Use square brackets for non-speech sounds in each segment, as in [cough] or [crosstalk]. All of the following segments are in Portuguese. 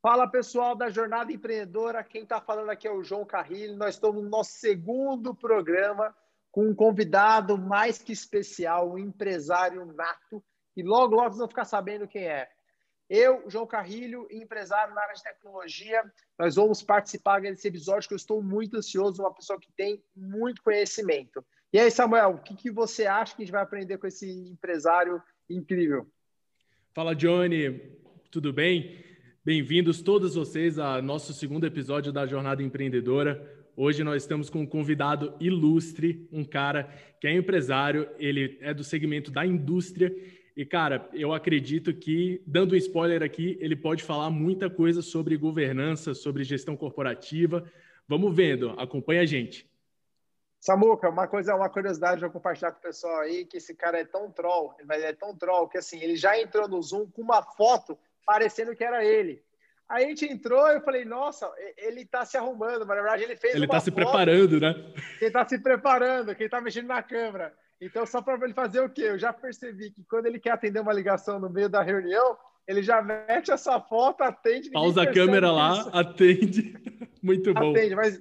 Fala pessoal da Jornada Empreendedora, quem está falando aqui é o João Carrilho. Nós estamos no nosso segundo programa com um convidado mais que especial, um empresário nato, e logo, logo vocês vão ficar sabendo quem é. Eu, João Carrilho, empresário na área de tecnologia, nós vamos participar desse episódio que eu estou muito ansioso, uma pessoa que tem muito conhecimento. E aí, Samuel, o que, que você acha que a gente vai aprender com esse empresário incrível? Fala, Johnny, tudo bem? Bem-vindos todos vocês ao nosso segundo episódio da Jornada Empreendedora. Hoje nós estamos com um convidado ilustre, um cara que é empresário, ele é do segmento da indústria e, cara, eu acredito que, dando um spoiler aqui, ele pode falar muita coisa sobre governança, sobre gestão corporativa. Vamos vendo, acompanha a gente. Samuca, uma coisa, uma curiosidade para compartilhar com o pessoal aí, que esse cara é tão troll, mas é tão troll que assim, ele já entrou no Zoom com uma foto parecendo que era ele. Aí a gente entrou e eu falei, nossa, ele está se arrumando, mas na verdade ele fez Ele está se preparando, né? Ele está se preparando, quem está mexendo na câmera. Então, só para ele fazer o quê? Eu já percebi que quando ele quer atender uma ligação no meio da reunião, ele já mete essa foto, atende. Pausa a câmera isso. lá, atende. [laughs] Muito bom. Atende, mas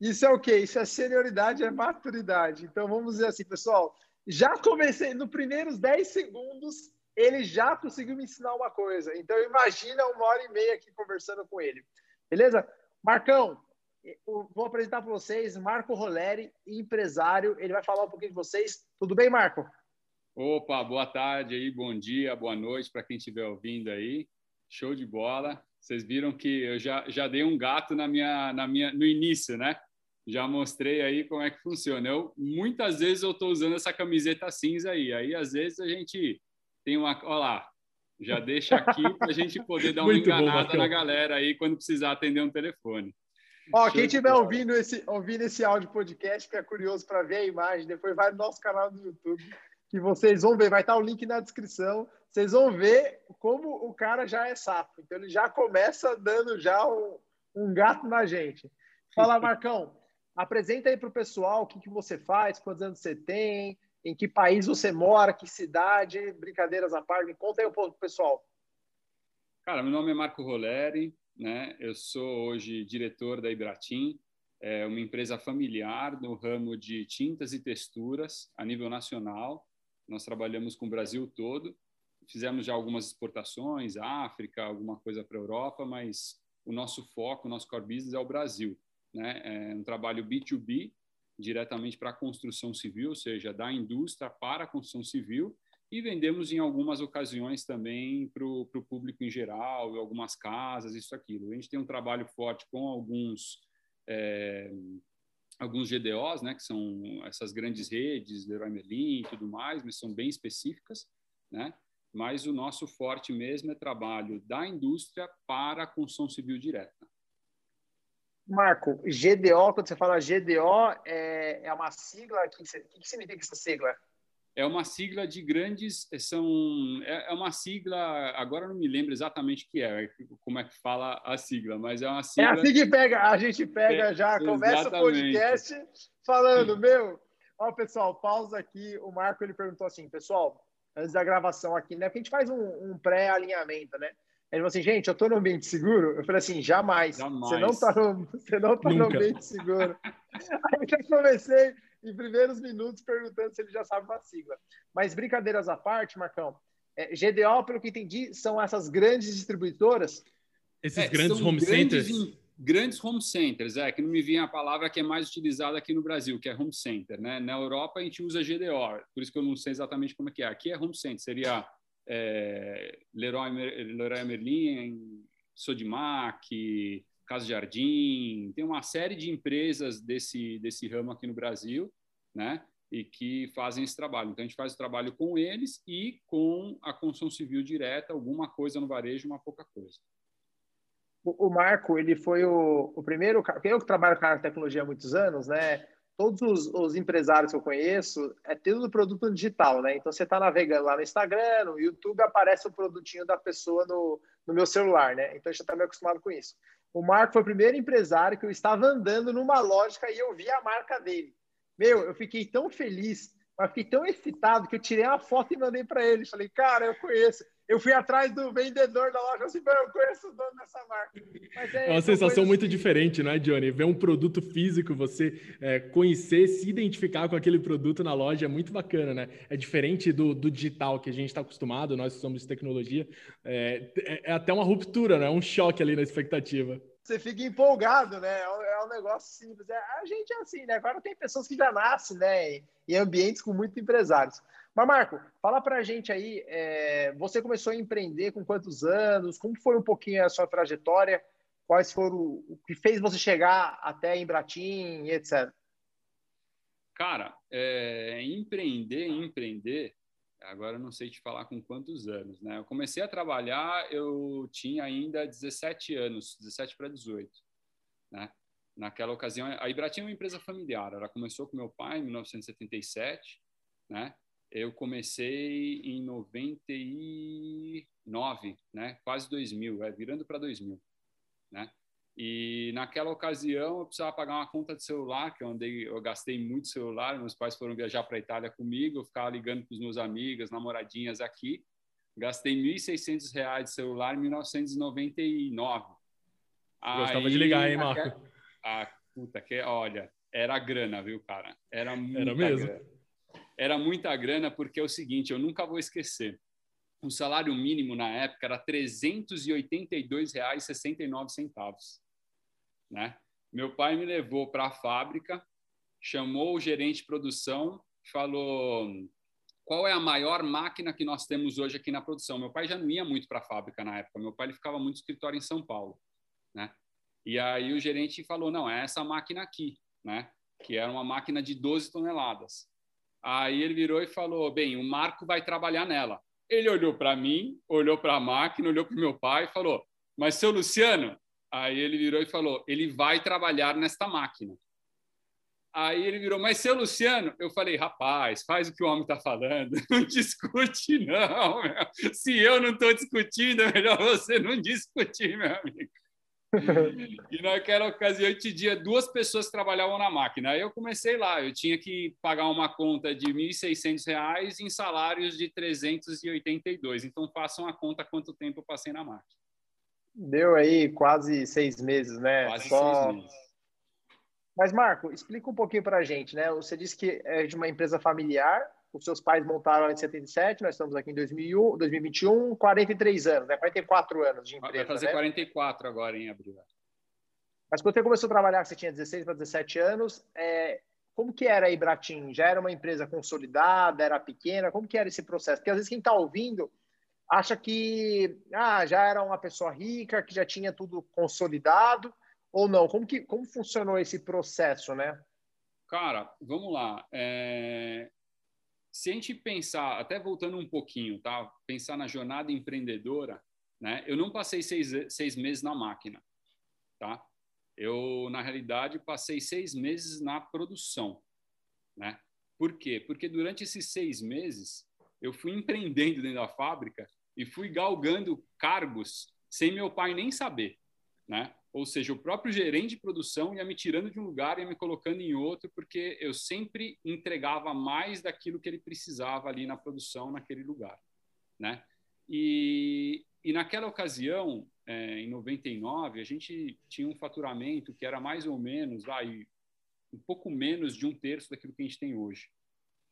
isso é o quê? Isso é senioridade, é maturidade. Então, vamos dizer assim, pessoal, já comecei, nos primeiros 10 segundos, ele já conseguiu me ensinar uma coisa. Então, imagina uma hora e meia aqui conversando com ele. Beleza? Marcão, vou apresentar para vocês Marco Roleri, empresário. Ele vai falar um pouquinho de vocês. Tudo bem, Marco? Opa, boa tarde aí, bom dia, boa noite para quem estiver ouvindo aí. Show de bola. Vocês viram que eu já, já dei um gato na minha, na minha, no início, né? Já mostrei aí como é que funciona. Eu, muitas vezes eu estou usando essa camiseta cinza aí. Aí, às vezes, a gente tem uma. Olha lá, já deixa aqui para a gente poder dar uma [laughs] enganada bom, na galera aí quando precisar atender um telefone. Ó, quem estiver ouvindo esse, ouvindo esse áudio podcast, que é curioso para ver a imagem, depois vai no nosso canal do YouTube, que vocês vão ver, vai estar o link na descrição. Vocês vão ver como o cara já é sapo. Então ele já começa dando já um, um gato na gente. Fala, [laughs] Marcão, apresenta aí para o pessoal o que, que você faz, quantos anos você tem, em que país você mora, que cidade, brincadeiras à parte. Me conta aí um pouco, pessoal. Cara, meu nome é Marco Roleri, né? Eu sou hoje diretor da Ibratim, é uma empresa familiar no ramo de tintas e texturas a nível nacional. Nós trabalhamos com o Brasil todo. Fizemos já algumas exportações, África, alguma coisa para a Europa, mas o nosso foco, o nosso core business é o Brasil. Né? É um trabalho B2B, diretamente para a construção civil, ou seja, da indústria para a construção civil, e vendemos em algumas ocasiões também para o público em geral, em algumas casas, isso aquilo. A gente tem um trabalho forte com alguns é, alguns GDOs, né, que são essas grandes redes, Leroy Merlin e tudo mais, mas são bem específicas, né? Mas o nosso forte mesmo é trabalho da indústria para a construção civil direta. Marco, GDO, quando você fala GDO, é, é uma sigla? O que, que significa essa sigla? É uma sigla de grandes, são, é, é uma sigla, agora não me lembro exatamente o que é, como é que fala a sigla, mas é uma sigla... É assim que pega, a gente pega é, já, começa exatamente. o podcast falando, meu, ó pessoal, pausa aqui, o Marco ele perguntou assim, pessoal, antes da gravação aqui, né, que a gente faz um, um pré-alinhamento, né, ele falou assim, gente, eu estou no ambiente seguro? Eu falei assim, jamais. jamais. Você não está no, você não tá no ambiente seguro. [laughs] Aí eu já comecei em primeiros minutos perguntando se ele já sabe uma sigla. Mas brincadeiras à parte, Marcão, é, GDO, pelo que entendi, são essas grandes distribuidoras? Esses é, grandes home grandes, centers? Grandes home centers, é, que não me vinha a palavra que é mais utilizada aqui no Brasil, que é home center. Né? Na Europa a gente usa GDO, por isso que eu não sei exatamente como é que é. Aqui é home center, seria é, Leroy, Leroy Merlin, Sodimac, Casa Jardim, tem uma série de empresas desse, desse ramo aqui no Brasil, né? E que fazem esse trabalho. Então, a gente faz o trabalho com eles e com a construção civil direta, alguma coisa no varejo, uma pouca coisa. O, Marco, ele foi o, o primeiro... Eu que trabalho com a tecnologia há muitos anos, né? todos os, os, empresários que eu conheço, é tudo produto digital, né? Então você está navegando lá no Instagram, no YouTube, aparece o produtinho da pessoa no, no meu celular, né? Então já está meio acostumado com isso. O Marco foi o primeiro empresário que eu estava andando numa lógica e eu vi a marca dele. Meu, eu fiquei tão feliz, mas fiquei tão excitado que eu tirei uma foto e mandei para ele. Falei, cara, eu conheço. Eu fui atrás do vendedor da loja, assim, eu conheço o dono dessa marca. É, é, uma sensação muito assim. diferente, não é, Johnny? Ver um produto físico, você é, conhecer, se identificar com aquele produto na loja é muito bacana, né? É diferente do, do digital que a gente está acostumado, nós somos de tecnologia. É, é, é até uma ruptura, né? Um choque ali na expectativa você fica empolgado, né? É um, é um negócio simples. É, a gente é assim, né? Agora tem pessoas que já nascem, né? Em ambientes com muitos empresários. Mas, Marco, fala para a gente aí, é, você começou a empreender com quantos anos? Como foi um pouquinho a sua trajetória? Quais foram o que fez você chegar até Embratim, etc. Cara, é, empreender, empreender, agora eu não sei te falar com quantos anos, né? Eu comecei a trabalhar, eu tinha ainda 17 anos, 17 para 18, né? Naquela ocasião, a Ibratim é uma empresa familiar, ela começou com meu pai em 1977, né? Eu comecei em 99, né? Quase 2000, é, virando para 2000, né? E naquela ocasião eu precisava pagar uma conta de celular, que eu andei, eu gastei muito celular, meus pais foram viajar para a Itália comigo, eu ficava ligando para os meus amigos, namoradinhas aqui. Gastei R$ 1.600 de celular em 1999. Gostava Aí, de ligar, hein, Marco? A, a puta, que, olha, era grana, viu, cara? Era muita Era mesmo. Grana. Era muita grana porque é o seguinte, eu nunca vou esquecer. O salário mínimo na época era R$ 382,69 né? Meu pai me levou para a fábrica, chamou o gerente de produção, falou: qual é a maior máquina que nós temos hoje aqui na produção? Meu pai já não ia muito para a fábrica na época, meu pai ele ficava muito no escritório em São Paulo, né? E aí o gerente falou: não, é essa máquina aqui, né? Que era uma máquina de 12 toneladas. Aí ele virou e falou: bem, o Marco vai trabalhar nela. Ele olhou para mim, olhou para a máquina, olhou para o meu pai e falou: mas seu Luciano, Aí ele virou e falou: ele vai trabalhar nesta máquina. Aí ele virou, mas seu Luciano, eu falei, rapaz, faz o que o homem está falando, [laughs] não discute, não. Meu. Se eu não estou discutindo, é melhor você não discutir, meu amigo. E naquela ocasião eu tinha duas pessoas que trabalhavam na máquina. Aí eu comecei lá, eu tinha que pagar uma conta de R$ 1.600 em salários de 382. Então façam a conta quanto tempo eu passei na máquina. Deu aí quase seis meses, né? Quase Só... seis meses. Mas, Marco, explica um pouquinho para a gente, né? Você disse que é de uma empresa familiar, os seus pais montaram em 77, nós estamos aqui em 2001, 2021, 43 anos, né? 44 anos de empresa. Vai fazer né? 44 agora em abril. Mas quando você começou a trabalhar, você tinha 16 para 17 anos, é, como que era a Ibratim? Já era uma empresa consolidada, era pequena? Como que era esse processo? Porque às vezes quem está ouvindo acha que ah, já era uma pessoa rica, que já tinha tudo consolidado, ou não? Como, que, como funcionou esse processo, né? Cara, vamos lá. É... Se a gente pensar, até voltando um pouquinho, tá? Pensar na jornada empreendedora, né? Eu não passei seis, seis meses na máquina, tá? Eu, na realidade, passei seis meses na produção, né? Por quê? Porque durante esses seis meses, eu fui empreendendo dentro da fábrica e fui galgando cargos sem meu pai nem saber, né? Ou seja, o próprio gerente de produção ia me tirando de um lugar e me colocando em outro, porque eu sempre entregava mais daquilo que ele precisava ali na produção, naquele lugar, né? E, e naquela ocasião, é, em 99, a gente tinha um faturamento que era mais ou menos, vai, um pouco menos de um terço daquilo que a gente tem hoje,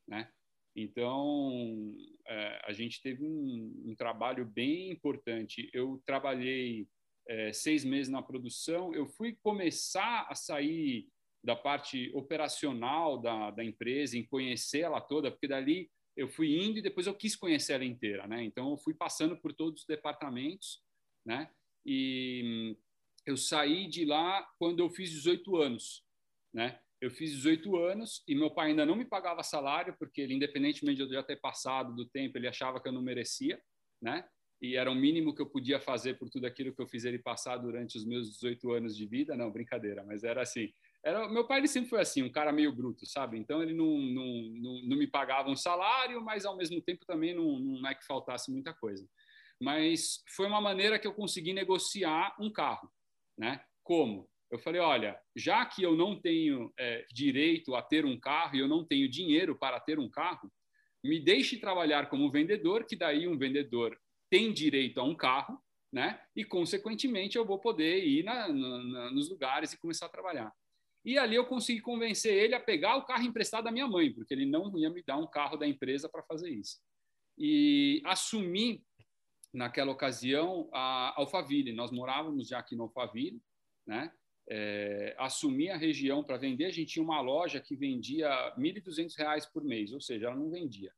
né? Então, é, a gente teve um, um, trabalho bem importante. Eu trabalhei é, seis meses na produção, eu fui começar a sair da parte operacional da, da empresa, em conhecer ela toda, porque dali eu fui indo e depois eu quis conhecer ela inteira, né? Então, eu fui passando por todos os departamentos, né? E eu saí de lá quando eu fiz 18 anos, né? eu fiz 18 anos e meu pai ainda não me pagava salário, porque ele, independentemente de eu já ter passado do tempo, ele achava que eu não merecia, né? E era o mínimo que eu podia fazer por tudo aquilo que eu fiz ele passar durante os meus 18 anos de vida. Não, brincadeira, mas era assim. Era, meu pai ele sempre foi assim, um cara meio bruto, sabe? Então ele não, não, não, não me pagava um salário, mas ao mesmo tempo também não, não é que faltasse muita coisa. Mas foi uma maneira que eu consegui negociar um carro, né? Como? Eu falei, olha, já que eu não tenho é, direito a ter um carro e eu não tenho dinheiro para ter um carro, me deixe trabalhar como vendedor, que daí um vendedor tem direito a um carro, né? E, consequentemente, eu vou poder ir na, na, nos lugares e começar a trabalhar. E ali eu consegui convencer ele a pegar o carro emprestado da minha mãe, porque ele não ia me dar um carro da empresa para fazer isso. E assumi, naquela ocasião, a Alphaville. Nós morávamos já aqui no Alphaville, né? É, assumi a região para vender. A gente tinha uma loja que vendia R$ 1.200 por mês, ou seja, ela não vendia.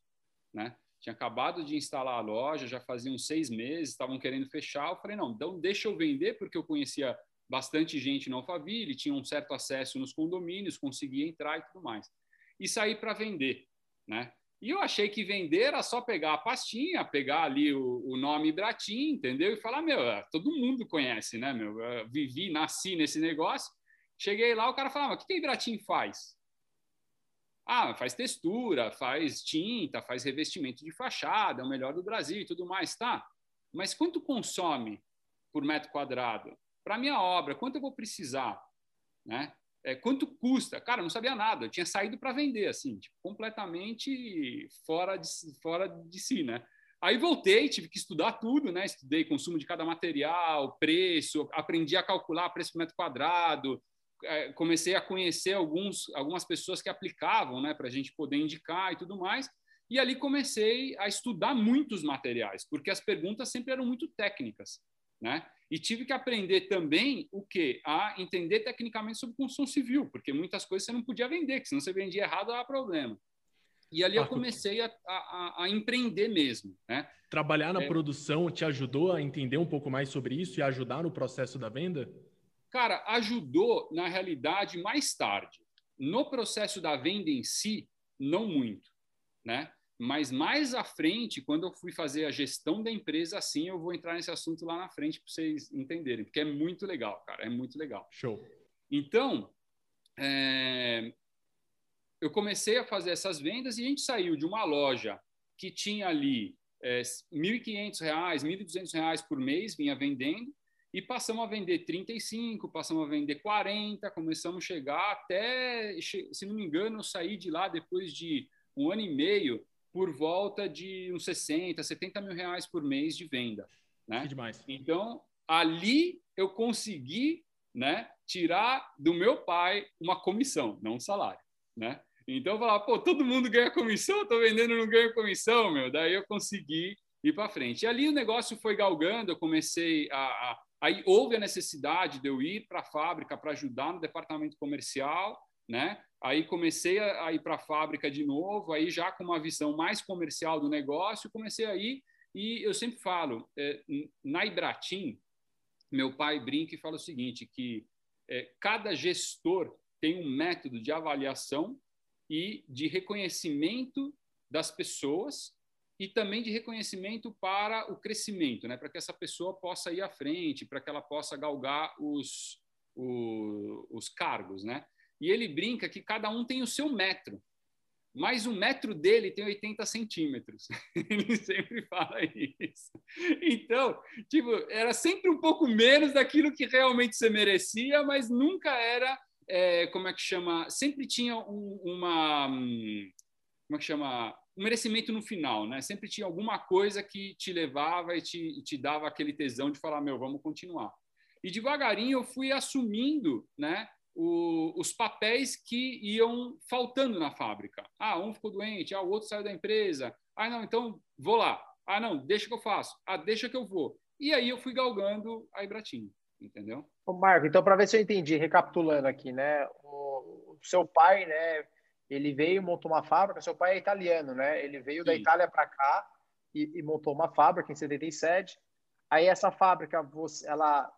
Né? Tinha acabado de instalar a loja, já faziam seis meses, estavam querendo fechar. Eu falei, não, então deixa eu vender, porque eu conhecia bastante gente no Alphaville, tinha um certo acesso nos condomínios, conseguia entrar e tudo mais. E saí para vender, né? E eu achei que vender era só pegar a pastinha, pegar ali o, o nome Bratim, entendeu? E falar, meu, é, todo mundo conhece, né, meu? Eu vivi, nasci nesse negócio. Cheguei lá, o cara falava, o que, que a Ibratim faz? Ah, faz textura, faz tinta, faz revestimento de fachada, é o melhor do Brasil e tudo mais, tá? Mas quanto consome por metro quadrado? Para minha obra, quanto eu vou precisar? Né? é, quanto custa? Cara, eu não sabia nada, eu tinha saído para vender, assim, tipo, completamente fora de, fora de si, né? Aí voltei, tive que estudar tudo, né? Estudei consumo de cada material, preço, aprendi a calcular preço por metro quadrado, comecei a conhecer alguns, algumas pessoas que aplicavam, né, para a gente poder indicar e tudo mais. E ali comecei a estudar muitos materiais, porque as perguntas sempre eram muito técnicas, né? E tive que aprender também o que? A entender tecnicamente sobre construção civil, porque muitas coisas você não podia vender, que senão você vendia errado, dava problema. E ali eu comecei a, a, a empreender mesmo. Né? Trabalhar na é... produção te ajudou a entender um pouco mais sobre isso e ajudar no processo da venda? Cara, ajudou na realidade mais tarde. No processo da venda em si, não muito. Né? Mas mais à frente, quando eu fui fazer a gestão da empresa, assim, eu vou entrar nesse assunto lá na frente para vocês entenderem, porque é muito legal, cara, é muito legal. Show. Então, é... eu comecei a fazer essas vendas e a gente saiu de uma loja que tinha ali é, R$ 1.500, R$ 1.200 por mês, vinha vendendo, e passamos a vender 35, passamos a vender 40, começamos a chegar até, se não me engano, eu saí de lá depois de um ano e meio por volta de uns 60, 70 mil reais por mês de venda. Né? Que demais. Então, ali eu consegui né, tirar do meu pai uma comissão, não um salário. Né? Então, eu falava, pô, todo mundo ganha comissão, eu tô vendendo não ganho comissão, meu. Daí eu consegui ir para frente. E ali o negócio foi galgando, eu comecei a, a Aí houve a necessidade de eu ir para a fábrica para ajudar no departamento comercial, né? Aí comecei a, ir para a fábrica de novo, aí já com uma visão mais comercial do negócio, comecei a ir e eu sempre falo, é, na Ibratim, meu pai brinca e fala o seguinte, que é, cada gestor tem um método de avaliação e de reconhecimento das pessoas e também de reconhecimento para o crescimento, né? para que essa pessoa possa ir à frente, para que ela possa galgar os, os, os cargos. Né? E ele brinca que cada um tem o seu metro, mas o metro dele tem 80 centímetros. [laughs] ele sempre fala isso. Então, tipo, era sempre um pouco menos daquilo que realmente você merecia, mas nunca era, é, como é que chama? Sempre tinha um, uma. Como é que chama? Um merecimento no final, né? Sempre tinha alguma coisa que te levava e te, te dava aquele tesão de falar, meu, vamos continuar. E devagarinho eu fui assumindo, né? o, os papéis que iam faltando na fábrica. Ah, um ficou doente, ah, o outro saiu da empresa. Ah, não, então vou lá. Ah, não, deixa que eu faço. Ah, deixa que eu vou. E aí eu fui galgando a Ibratim, entendeu? Ô Marco, então para ver se eu entendi, recapitulando aqui, né? O, o seu pai, né? Ele veio montou uma fábrica. Seu pai é italiano, né? Ele veio Sim. da Itália para cá e, e montou uma fábrica em 77. Aí essa fábrica, você, ela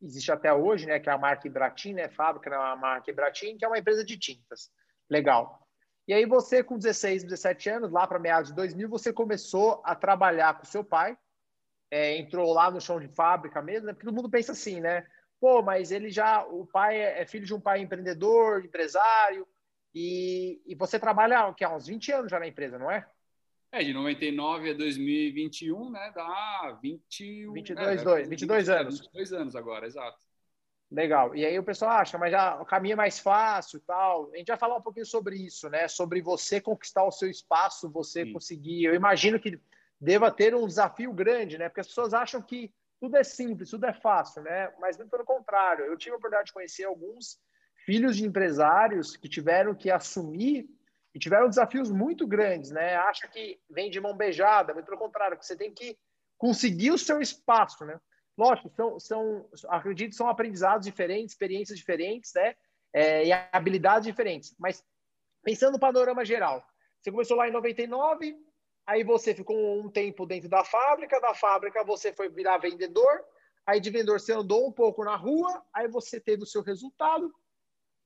existe até hoje, né, que é a marca Ibratim, né, fábrica da marca Ibratim, que é uma empresa de tintas. Legal. E aí você, com 16, 17 anos, lá para meados de 2000, você começou a trabalhar com seu pai, é, entrou lá no chão de fábrica mesmo, né, porque todo mundo pensa assim, né? Pô, mas ele já, o pai é, é filho de um pai empreendedor, empresário, e, e você trabalha o que, há uns 20 anos já na empresa, não é? É, de 99 a 2021, né? Dá 20, 22, é, 22 anos. 22 anos agora, exato. Legal. E aí o pessoal acha, mas já o caminho é mais fácil e tal. A gente vai falar um pouquinho sobre isso, né? Sobre você conquistar o seu espaço, você Sim. conseguir. Eu imagino que deva ter um desafio grande, né? Porque as pessoas acham que tudo é simples, tudo é fácil, né? Mas muito pelo contrário. Eu tive a oportunidade de conhecer alguns filhos de empresários que tiveram que assumir e tiveram desafios muito grandes, né? Acha que vem de mão beijada, muito pelo contrário, que você tem que conseguir o seu espaço, né? Lógico, são, são acredito, são aprendizados diferentes, experiências diferentes, né? É, e habilidades diferentes. Mas pensando no panorama geral, você começou lá em 99, aí você ficou um tempo dentro da fábrica, da fábrica você foi virar vendedor, aí de vendedor você andou um pouco na rua, aí você teve o seu resultado,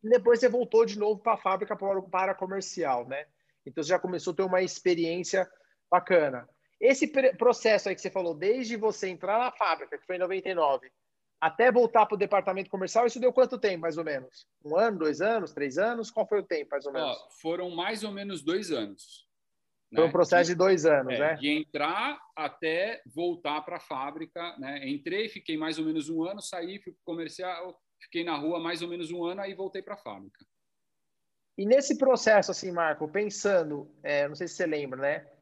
e depois você voltou de novo para a fábrica para comercial, né? Então você já começou a ter uma experiência bacana. Esse processo aí que você falou, desde você entrar na fábrica, que foi em 99, até voltar para o departamento comercial, isso deu quanto tempo, mais ou menos? Um ano, dois anos, três anos? Qual foi o tempo, mais ou menos? Ó, foram mais ou menos dois anos. Foi né? um processo de, de dois anos, é, né? De entrar até voltar para a fábrica, né? Entrei, fiquei mais ou menos um ano, saí, fui comercial, fiquei na rua mais ou menos um ano, aí voltei para a fábrica. E nesse processo, assim, Marco, pensando, é, não sei se você lembra, né?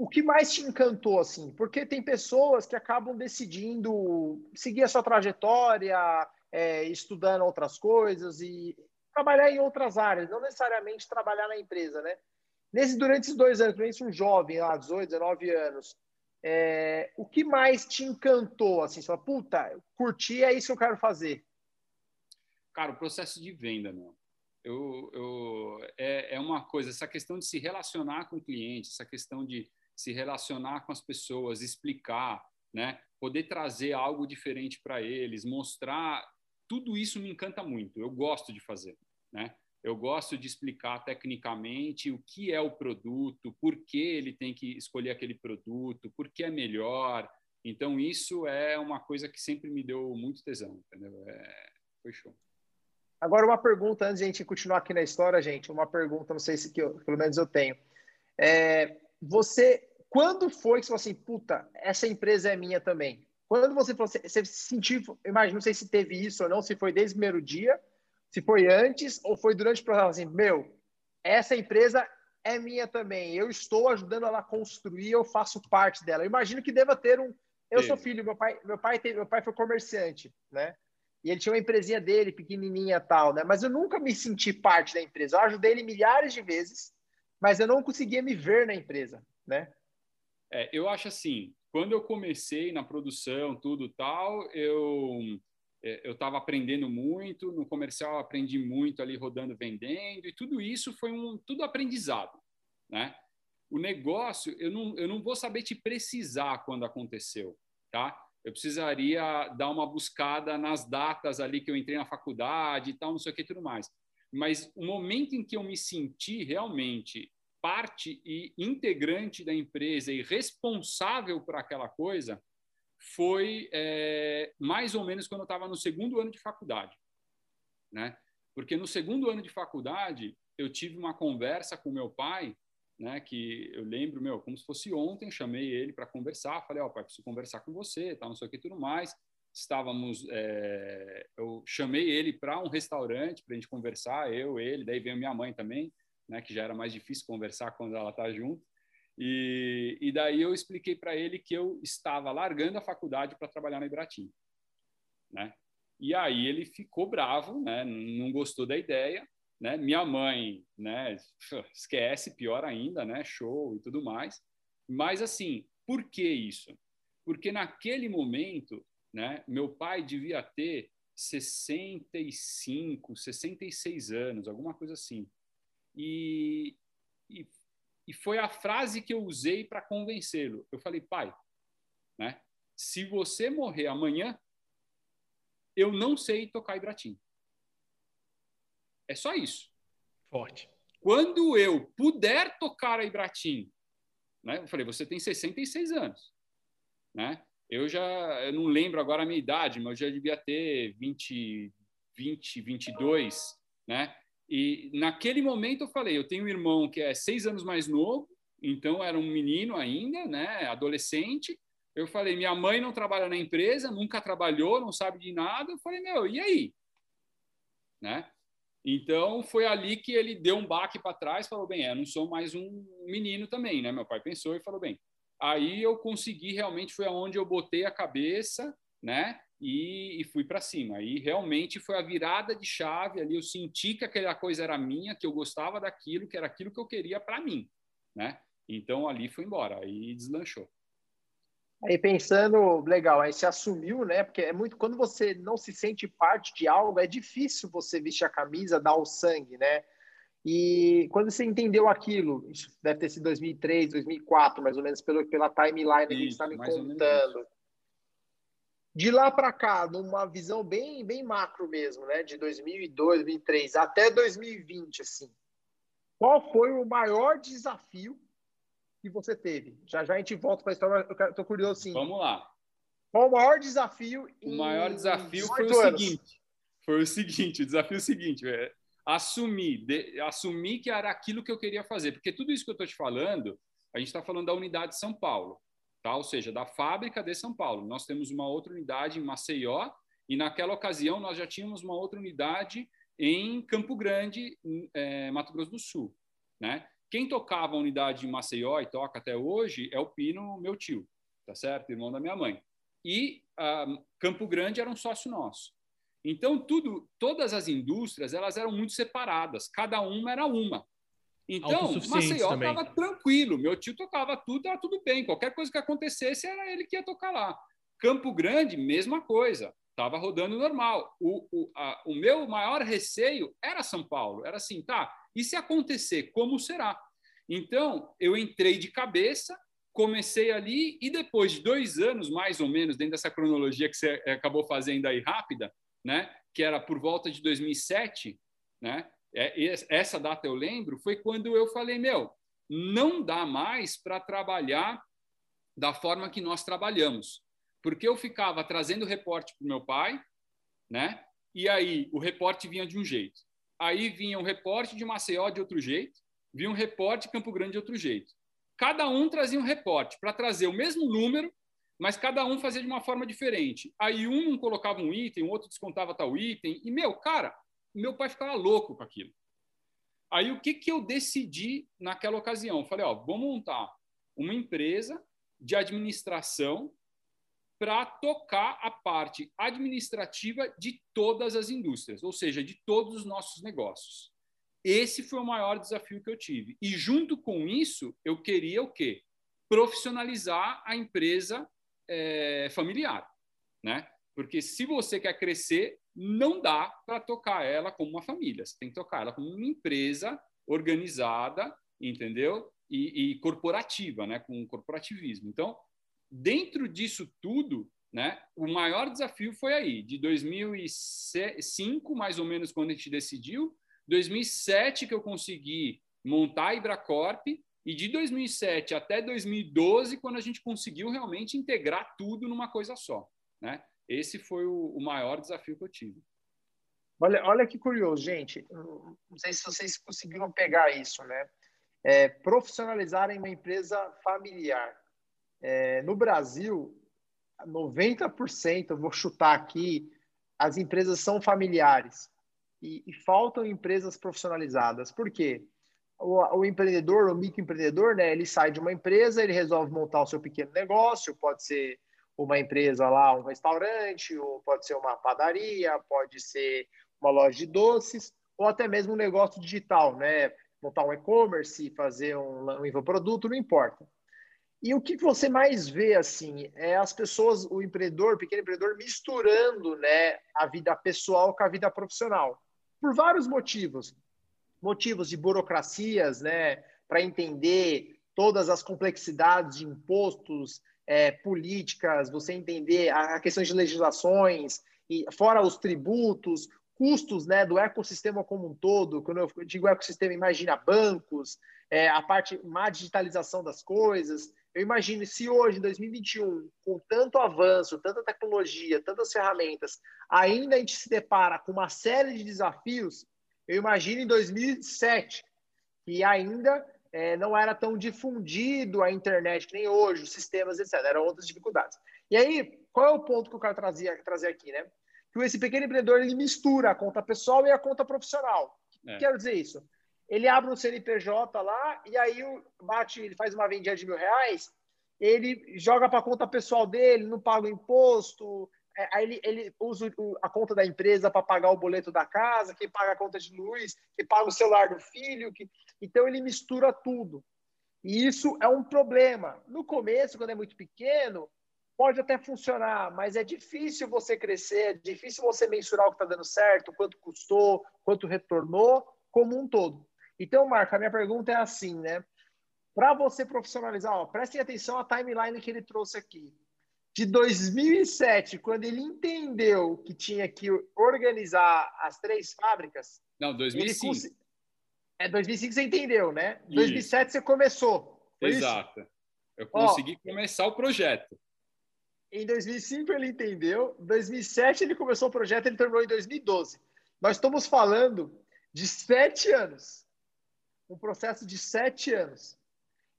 o que mais te encantou, assim? Porque tem pessoas que acabam decidindo seguir a sua trajetória, é, estudando outras coisas e trabalhar em outras áreas, não necessariamente trabalhar na empresa, né? Nesse, durante esses dois anos, durante um jovem lá, 18, 19 anos, é, o que mais te encantou, assim? Você puta, curti, é isso que eu quero fazer. Cara, o processo de venda, meu. Eu, eu, é, é uma coisa, essa questão de se relacionar com o cliente, essa questão de se relacionar com as pessoas, explicar, né? Poder trazer algo diferente para eles, mostrar, tudo isso me encanta muito. Eu gosto de fazer, né? Eu gosto de explicar tecnicamente o que é o produto, por que ele tem que escolher aquele produto, por que é melhor. Então, isso é uma coisa que sempre me deu muito tesão, entendeu? É... Foi show. Agora, uma pergunta, antes de a gente continuar aqui na história, gente, uma pergunta, não sei se que eu, pelo menos eu tenho. É, você quando foi que você falou assim, puta, essa empresa é minha também? Quando você falou, você sentiu, imagino, não sei se teve isso ou não, se foi desde o primeiro dia, se foi antes ou foi durante o processo, assim, meu, essa empresa é minha também, eu estou ajudando ela a construir, eu faço parte dela. Eu imagino que deva ter um. Eu Sim. sou filho, meu pai, meu pai, teve, meu pai foi comerciante, né? E ele tinha uma empresinha dele, pequenininha tal, né? Mas eu nunca me senti parte da empresa. Eu ajudei ele milhares de vezes, mas eu não conseguia me ver na empresa, né? É, eu acho assim, quando eu comecei na produção, tudo tal, eu é, eu estava aprendendo muito no comercial, aprendi muito ali rodando, vendendo e tudo isso foi um tudo aprendizado, né? O negócio eu não eu não vou saber te precisar quando aconteceu, tá? Eu precisaria dar uma buscada nas datas ali que eu entrei na faculdade e tal, não sei o que tudo mais. Mas o momento em que eu me senti realmente parte e integrante da empresa e responsável por aquela coisa foi é, mais ou menos quando eu estava no segundo ano de faculdade, né? Porque no segundo ano de faculdade eu tive uma conversa com meu pai, né? Que eu lembro, meu, como se fosse ontem, chamei ele para conversar, falei, ó, oh, pai, preciso conversar com você, tal, não sei o que, tudo mais. Estávamos, é, eu chamei ele para um restaurante para a gente conversar, eu, ele, daí veio minha mãe também né, que já era mais difícil conversar quando ela está junto. E, e daí eu expliquei para ele que eu estava largando a faculdade para trabalhar na Ibratim, né? E aí ele ficou bravo, né? Não gostou da ideia, né? Minha mãe, né? [laughs] Esquece, pior ainda, né? Show e tudo mais. Mas assim, por que isso? Porque naquele momento, né? Meu pai devia ter 65, 66 anos, alguma coisa assim. E, e, e foi a frase que eu usei para convencê-lo. Eu falei, pai, né, se você morrer amanhã, eu não sei tocar Ibratim. É só isso. Forte. Quando eu puder tocar a Ibratim, né, eu falei, você tem 66 anos, né? Eu já eu não lembro agora a minha idade, mas eu já devia ter 20, 20, 22, né? E naquele momento eu falei, eu tenho um irmão que é seis anos mais novo, então era um menino ainda, né, adolescente. Eu falei, minha mãe não trabalha na empresa, nunca trabalhou, não sabe de nada. Eu falei, meu, e aí? né? Então foi ali que ele deu um baque para trás, falou bem, é, não sou mais um menino também, né? Meu pai pensou e falou bem. Aí eu consegui realmente foi aonde eu botei a cabeça, né? E, e fui para cima. Aí realmente foi a virada de chave ali. Eu senti que aquela coisa era minha, que eu gostava daquilo, que era aquilo que eu queria para mim, né? Então ali foi embora, aí deslanchou. Aí pensando, legal, aí se assumiu, né? Porque é muito quando você não se sente parte de algo, é difícil você vestir a camisa, dar o sangue, né? E quando você entendeu aquilo, isso deve ter sido 2003, 2004, mais ou menos pelo, pela timeline que a gente está me contando. De lá para cá, numa visão bem, bem macro mesmo, né? De 2002, 2003 até 2020, assim. Qual foi o maior desafio que você teve? Já já a gente volta para a história, eu estou curioso sim. Vamos lá. Qual o maior desafio? O maior desafio foi o anos? seguinte. Foi o seguinte, o desafio é o seguinte, é assumir, de, assumir que era aquilo que eu queria fazer, porque tudo isso que eu estou te falando, a gente está falando da unidade de São Paulo, tá? Ou seja, da fábrica de São Paulo. Nós temos uma outra unidade em Maceió e naquela ocasião nós já tínhamos uma outra unidade em Campo Grande, é, Mato Grosso do Sul, né? Quem tocava a unidade em Maceió e toca até hoje é o Pino, meu tio, tá certo? Irmão da minha mãe. E uh, Campo Grande era um sócio nosso. Então, tudo, todas as indústrias, elas eram muito separadas, cada uma era uma. Então, Maceió estava tranquilo, meu tio tocava tudo, estava tudo bem, qualquer coisa que acontecesse, era ele que ia tocar lá. Campo Grande, mesma coisa, estava rodando normal. O, o, a, o meu maior receio era São Paulo, era assim, tá, e se acontecer, como será? Então, eu entrei de cabeça, comecei ali e depois de dois anos, mais ou menos, dentro dessa cronologia que você acabou fazendo aí rápida, né, que era por volta de 2007, né, é, essa data eu lembro, foi quando eu falei, meu, não dá mais para trabalhar da forma que nós trabalhamos. Porque eu ficava trazendo reporte para o meu pai, né? E aí o reporte vinha de um jeito aí vinha um reporte de Maceió de outro jeito, vinha um reporte de Campo Grande de outro jeito. Cada um trazia um reporte para trazer o mesmo número, mas cada um fazia de uma forma diferente. Aí um colocava um item, o outro descontava tal item, e, meu, cara, meu pai ficava louco com aquilo. Aí o que, que eu decidi naquela ocasião? Falei, ó, vou montar uma empresa de administração para tocar a parte administrativa de todas as indústrias, ou seja, de todos os nossos negócios. Esse foi o maior desafio que eu tive. E junto com isso, eu queria o quê? Profissionalizar a empresa é, familiar, né? Porque se você quer crescer, não dá para tocar ela como uma família. Você tem que tocar ela como uma empresa organizada, entendeu? E, e corporativa, né? Com um corporativismo. Então, dentro disso tudo, né, o maior desafio foi aí, de 2005, mais ou menos, quando a gente decidiu, 2007 que eu consegui montar a Ibracorp, e de 2007 até 2012, quando a gente conseguiu realmente integrar tudo numa coisa só. Né? Esse foi o, o maior desafio que eu tive. Olha, olha que curioso, gente. Não sei se vocês conseguiram pegar isso, né? É, profissionalizar em uma empresa familiar. É, no Brasil, 90%, eu vou chutar aqui, as empresas são familiares e, e faltam empresas profissionalizadas. Por quê? O, o, empreendedor, o microempreendedor, né, ele sai de uma empresa, ele resolve montar o seu pequeno negócio, pode ser uma empresa lá, um restaurante, ou pode ser uma padaria, pode ser uma loja de doces, ou até mesmo um negócio digital, né? Montar um e-commerce, fazer um, um infoproduto, não importa. E o que você mais vê assim é as pessoas, o empreendedor, o pequeno empreendedor, misturando né, a vida pessoal com a vida profissional, por vários motivos. Motivos de burocracias, né, para entender todas as complexidades de impostos, é, políticas, você entender a, questão de legislações, e fora os tributos, custos né, do ecossistema como um todo. Quando eu digo ecossistema, imagina bancos, é, a parte má digitalização das coisas. Eu imagino se hoje, em 2021, com tanto avanço, tanta tecnologia, tantas ferramentas, ainda a gente se depara com uma série de desafios, eu imagino em 2007, que ainda é, não era tão difundido a internet que nem hoje, os sistemas, etc. Eram outras dificuldades. E aí, qual é o ponto que eu quero trazer, trazer aqui, né? que esse pequeno empreendedor ele mistura a conta pessoal e a conta profissional. É. Quero dizer isso. Ele abre um CNPJ lá e aí bate, ele faz uma vendinha de mil reais, ele joga para a conta pessoal dele, não paga o imposto, é, aí ele, ele usa a conta da empresa para pagar o boleto da casa, quem paga a conta de luz, quem paga o celular do filho. Que... Então ele mistura tudo. E isso é um problema. No começo, quando é muito pequeno, pode até funcionar, mas é difícil você crescer, é difícil você mensurar o que está dando certo, quanto custou, quanto retornou, como um todo. Então, Marco, a minha pergunta é assim, né? Para você profissionalizar, ó, prestem atenção à timeline que ele trouxe aqui. De 2007, quando ele entendeu que tinha que organizar as três fábricas. Não, 2005. Cons... É 2005 você entendeu, né? Isso. 2007 você começou. Exato. Isso? Eu consegui ó, começar o projeto. Em 2005 ele entendeu, em 2007 ele começou o projeto, ele terminou em 2012. Nós estamos falando de sete anos, um processo de sete anos.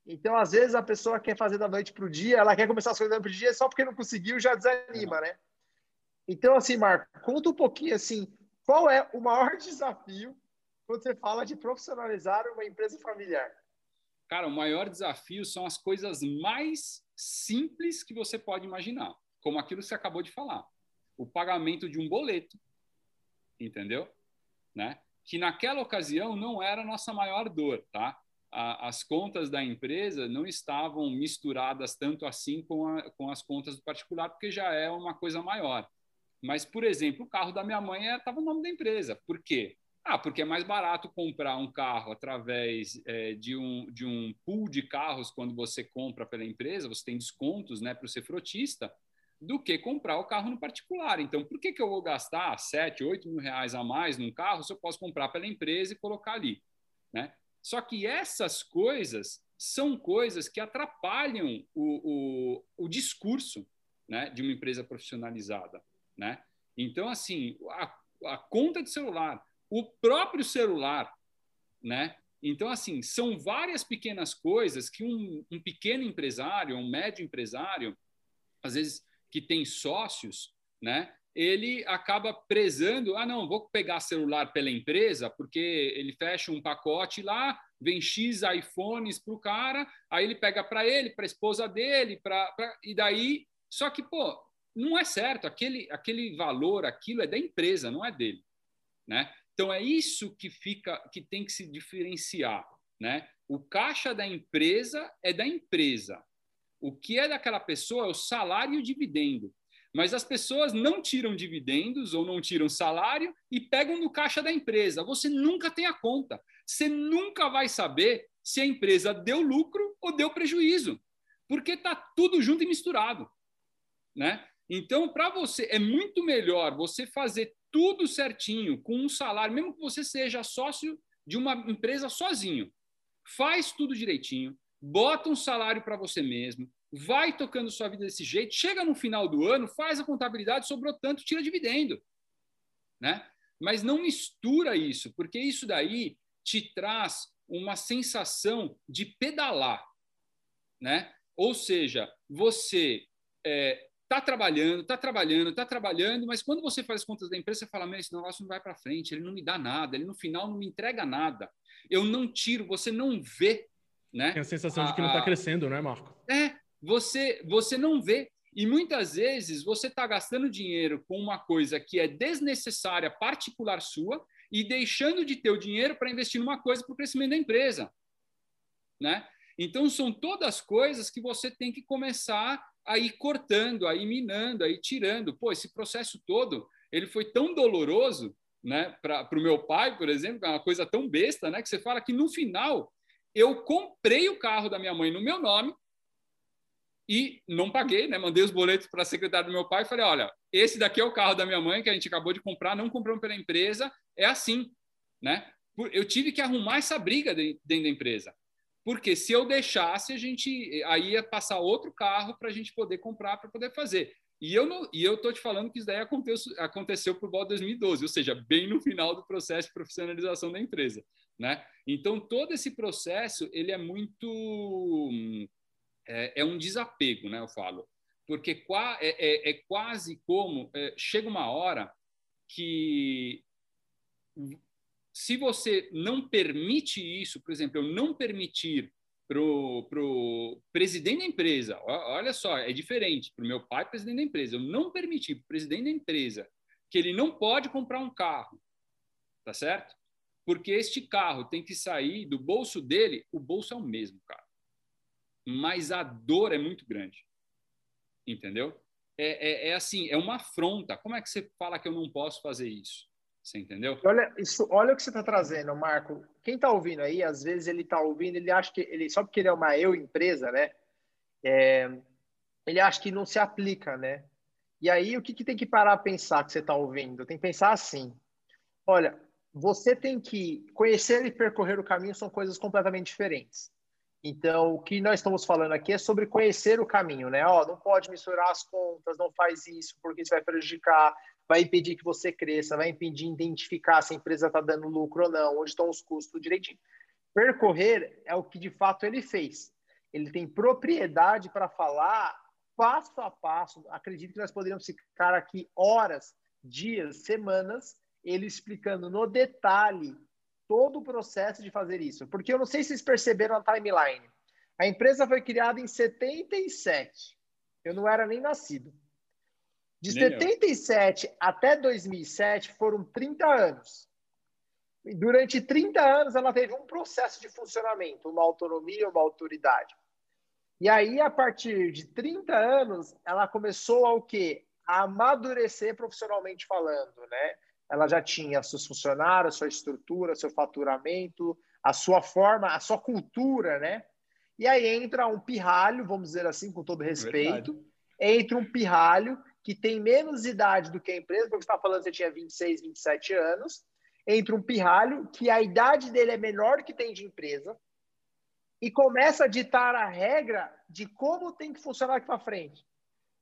Então, às vezes, a pessoa quer fazer da noite para o dia, ela quer começar as coisas da noite para o dia, só porque não conseguiu já desanima, né? Então, assim, Marco, conta um pouquinho, assim, qual é o maior [laughs] desafio quando você fala de profissionalizar uma empresa familiar? Cara, o maior desafio são as coisas mais simples que você pode imaginar, como aquilo que você acabou de falar, o pagamento de um boleto, entendeu? Né? Que naquela ocasião não era a nossa maior dor, tá? A, as contas da empresa não estavam misturadas tanto assim com, a, com as contas do particular, porque já é uma coisa maior. Mas, por exemplo, o carro da minha mãe estava no nome da empresa. Por quê? Ah, porque é mais barato comprar um carro através é, de, um, de um pool de carros quando você compra pela empresa, você tem descontos né, para ser frotista, do que comprar o carro no particular. Então, por que, que eu vou gastar 7, 8 mil reais a mais num carro se eu posso comprar pela empresa e colocar ali? Né? Só que essas coisas são coisas que atrapalham o, o, o discurso né, de uma empresa profissionalizada. Né? Então, assim, a, a conta de celular, o próprio celular, né? Então, assim, são várias pequenas coisas que um, um pequeno empresário, um médio empresário, às vezes que tem sócios, né? Ele acaba prezando, ah, não, vou pegar celular pela empresa, porque ele fecha um pacote lá, vem X iPhones para o cara, aí ele pega para ele, para a esposa dele, pra, pra, e daí. Só que, pô, não é certo, aquele, aquele valor, aquilo é da empresa, não é dele. Né? Então é isso que fica, que tem que se diferenciar, né? O caixa da empresa é da empresa. O que é daquela pessoa é o salário e o dividendo. Mas as pessoas não tiram dividendos ou não tiram salário e pegam no caixa da empresa. Você nunca tem a conta. Você nunca vai saber se a empresa deu lucro ou deu prejuízo, porque está tudo junto e misturado, né? Então, para você é muito melhor você fazer tudo certinho, com um salário, mesmo que você seja sócio de uma empresa sozinho, faz tudo direitinho, bota um salário para você mesmo, vai tocando sua vida desse jeito, chega no final do ano, faz a contabilidade, sobrou tanto, tira dividendo. Né? Mas não mistura isso, porque isso daí te traz uma sensação de pedalar. Né? Ou seja, você é, está trabalhando, está trabalhando, está trabalhando, mas quando você faz as contas da empresa, você fala, meu, esse negócio não vai para frente, ele não me dá nada, ele no final não me entrega nada. Eu não tiro, você não vê, né? Tem a sensação a, de que não está crescendo, não é, Marco? É, você, você não vê. E muitas vezes você está gastando dinheiro com uma coisa que é desnecessária, particular sua, e deixando de ter o dinheiro para investir numa coisa para o crescimento da empresa. Né? Então, são todas coisas que você tem que começar aí cortando, aí minando, aí tirando. Pô, esse processo todo, ele foi tão doloroso, né, para o meu pai, por exemplo, é uma coisa tão besta, né, que você fala que no final eu comprei o carro da minha mãe no meu nome e não paguei, né, mandei os boletos para a secretária do meu pai e falei, olha, esse daqui é o carro da minha mãe que a gente acabou de comprar, não compramos pela empresa, é assim, né? Eu tive que arrumar essa briga dentro da empresa. Porque se eu deixasse, a gente aí ia passar outro carro para a gente poder comprar para poder fazer. E eu não, e eu tô te falando que isso daí aconteceu, aconteceu por volta de 2012, ou seja, bem no final do processo de profissionalização da empresa, né? Então todo esse processo ele é muito é, é um desapego, né? Eu falo, porque é, é, é quase como é, chega uma hora que se você não permite isso, por exemplo, eu não permitir para o presidente da empresa, olha só, é diferente, para o meu pai, presidente da empresa, eu não permitir para o presidente da empresa que ele não pode comprar um carro, tá certo? Porque este carro tem que sair do bolso dele, o bolso é o mesmo, cara. Mas a dor é muito grande, entendeu? É, é, é assim, é uma afronta. Como é que você fala que eu não posso fazer isso? Você entendeu? Olha, isso, olha o que você está trazendo, Marco. Quem está ouvindo aí, às vezes ele está ouvindo, ele acha que ele só porque ele é uma eu empresa, né? É, ele acha que não se aplica, né? E aí o que, que tem que parar a pensar que você está ouvindo? Tem que pensar assim: olha, você tem que conhecer e percorrer o caminho são coisas completamente diferentes. Então, o que nós estamos falando aqui é sobre conhecer o caminho, né? Ó, não pode misturar as contas, não faz isso, porque isso vai prejudicar, vai impedir que você cresça, vai impedir identificar se a empresa está dando lucro ou não, onde estão os custos direitinho. Percorrer é o que de fato ele fez. Ele tem propriedade para falar passo a passo. Acredito que nós poderíamos ficar aqui horas, dias, semanas, ele explicando no detalhe todo o processo de fazer isso. Porque eu não sei se vocês perceberam a timeline. A empresa foi criada em 77. Eu não era nem nascido. De nem 77 eu. até 2007 foram 30 anos. E durante 30 anos ela teve um processo de funcionamento, uma autonomia, uma autoridade. E aí, a partir de 30 anos, ela começou a o quê? A amadurecer profissionalmente falando, né? Ela já tinha seus funcionários, sua estrutura, seu faturamento, a sua forma, a sua cultura, né? E aí entra um pirralho, vamos dizer assim, com todo respeito, Verdade. entra um pirralho que tem menos idade do que a empresa, porque você está falando que você tinha 26, 27 anos, entra um pirralho que a idade dele é menor que tem de empresa e começa a ditar a regra de como tem que funcionar aqui para frente.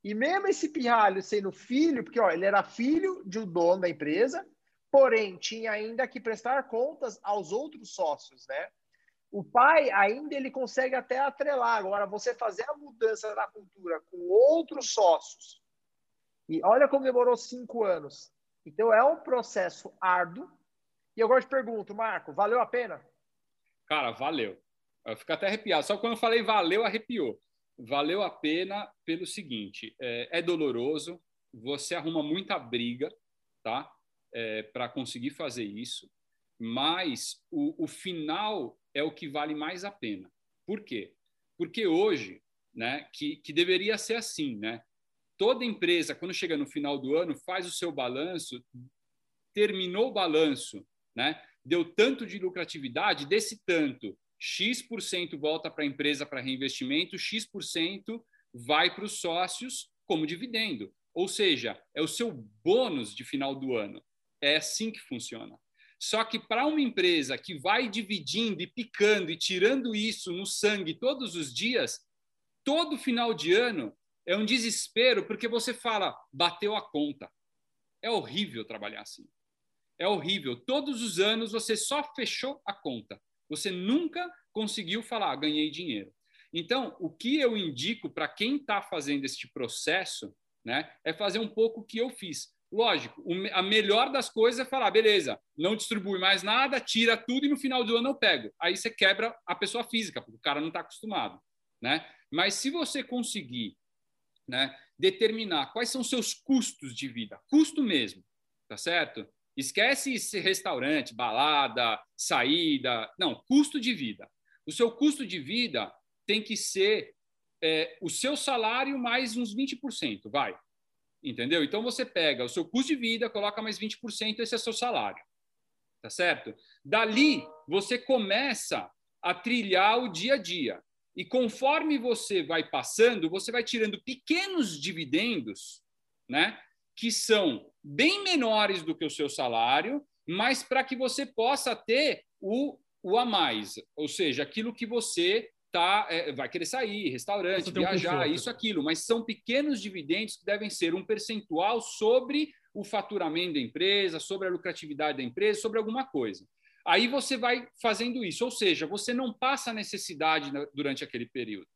E mesmo esse pirralho sendo filho, porque ó, ele era filho de um dono da empresa, porém tinha ainda que prestar contas aos outros sócios, né? O pai ainda ele consegue até atrelar. Agora, você fazer a mudança da cultura com outros sócios. E olha como demorou cinco anos. Então, é um processo árduo. E eu gosto de pergunto, Marco, valeu a pena? Cara, valeu. Eu fico até arrepiado. Só quando eu falei valeu, arrepiou valeu a pena pelo seguinte: é, é doloroso, você arruma muita briga, tá? É, para conseguir fazer isso, mas o, o final é o que vale mais a pena. Por quê? Porque hoje, né, que, que deveria ser assim, né? Toda empresa, quando chega no final do ano, faz o seu balanço, terminou o balanço, né? Deu tanto de lucratividade, desse tanto, X% volta para a empresa para reinvestimento, X% vai para os sócios como dividendo. Ou seja, é o seu bônus de final do ano. É assim que funciona. Só que para uma empresa que vai dividindo e picando e tirando isso no sangue todos os dias, todo final de ano é um desespero, porque você fala, bateu a conta. É horrível trabalhar assim. É horrível. Todos os anos você só fechou a conta. Você nunca conseguiu falar, ah, ganhei dinheiro. Então, o que eu indico para quem está fazendo este processo né, é fazer um pouco o que eu fiz. Lógico, a melhor das coisas é falar, beleza, não distribui mais nada, tira tudo e no final do ano eu pego. Aí você quebra a pessoa física, porque o cara não está acostumado. Né? Mas se você conseguir né, determinar quais são seus custos de vida, custo mesmo, tá certo? Esquece esse restaurante, balada, saída. Não, custo de vida. O seu custo de vida tem que ser é, o seu salário mais uns 20%, vai. Entendeu? Então você pega o seu custo de vida, coloca mais 20%, esse é seu salário. Tá certo? Dali você começa a trilhar o dia a dia. E conforme você vai passando, você vai tirando pequenos dividendos, né? Que são bem menores do que o seu salário, mas para que você possa ter o, o a mais, ou seja, aquilo que você tá, é, vai querer sair, restaurante, viajar, um isso, aquilo, mas são pequenos dividendos que devem ser um percentual sobre o faturamento da empresa, sobre a lucratividade da empresa, sobre alguma coisa. Aí você vai fazendo isso, ou seja, você não passa necessidade durante aquele período.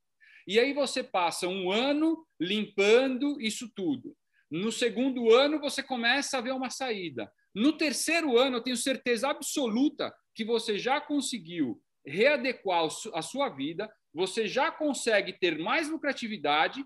E aí você passa um ano limpando isso tudo. No segundo ano, você começa a ver uma saída. No terceiro ano, eu tenho certeza absoluta que você já conseguiu readequar a sua vida, você já consegue ter mais lucratividade,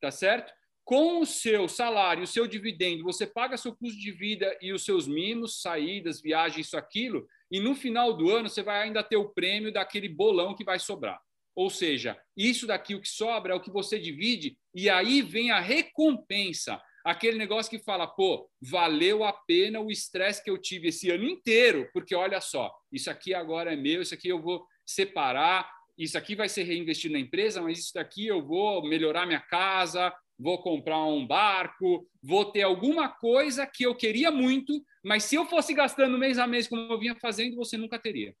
tá certo? Com o seu salário, o seu dividendo, você paga seu custo de vida e os seus mimos, saídas, viagens, isso, aquilo, e no final do ano você vai ainda ter o prêmio daquele bolão que vai sobrar. Ou seja, isso daqui, o que sobra, é o que você divide, e aí vem a recompensa. Aquele negócio que fala, pô, valeu a pena o estresse que eu tive esse ano inteiro, porque olha só, isso aqui agora é meu, isso aqui eu vou separar, isso aqui vai ser reinvestido na empresa, mas isso daqui eu vou melhorar minha casa, vou comprar um barco, vou ter alguma coisa que eu queria muito, mas se eu fosse gastando mês a mês como eu vinha fazendo, você nunca teria.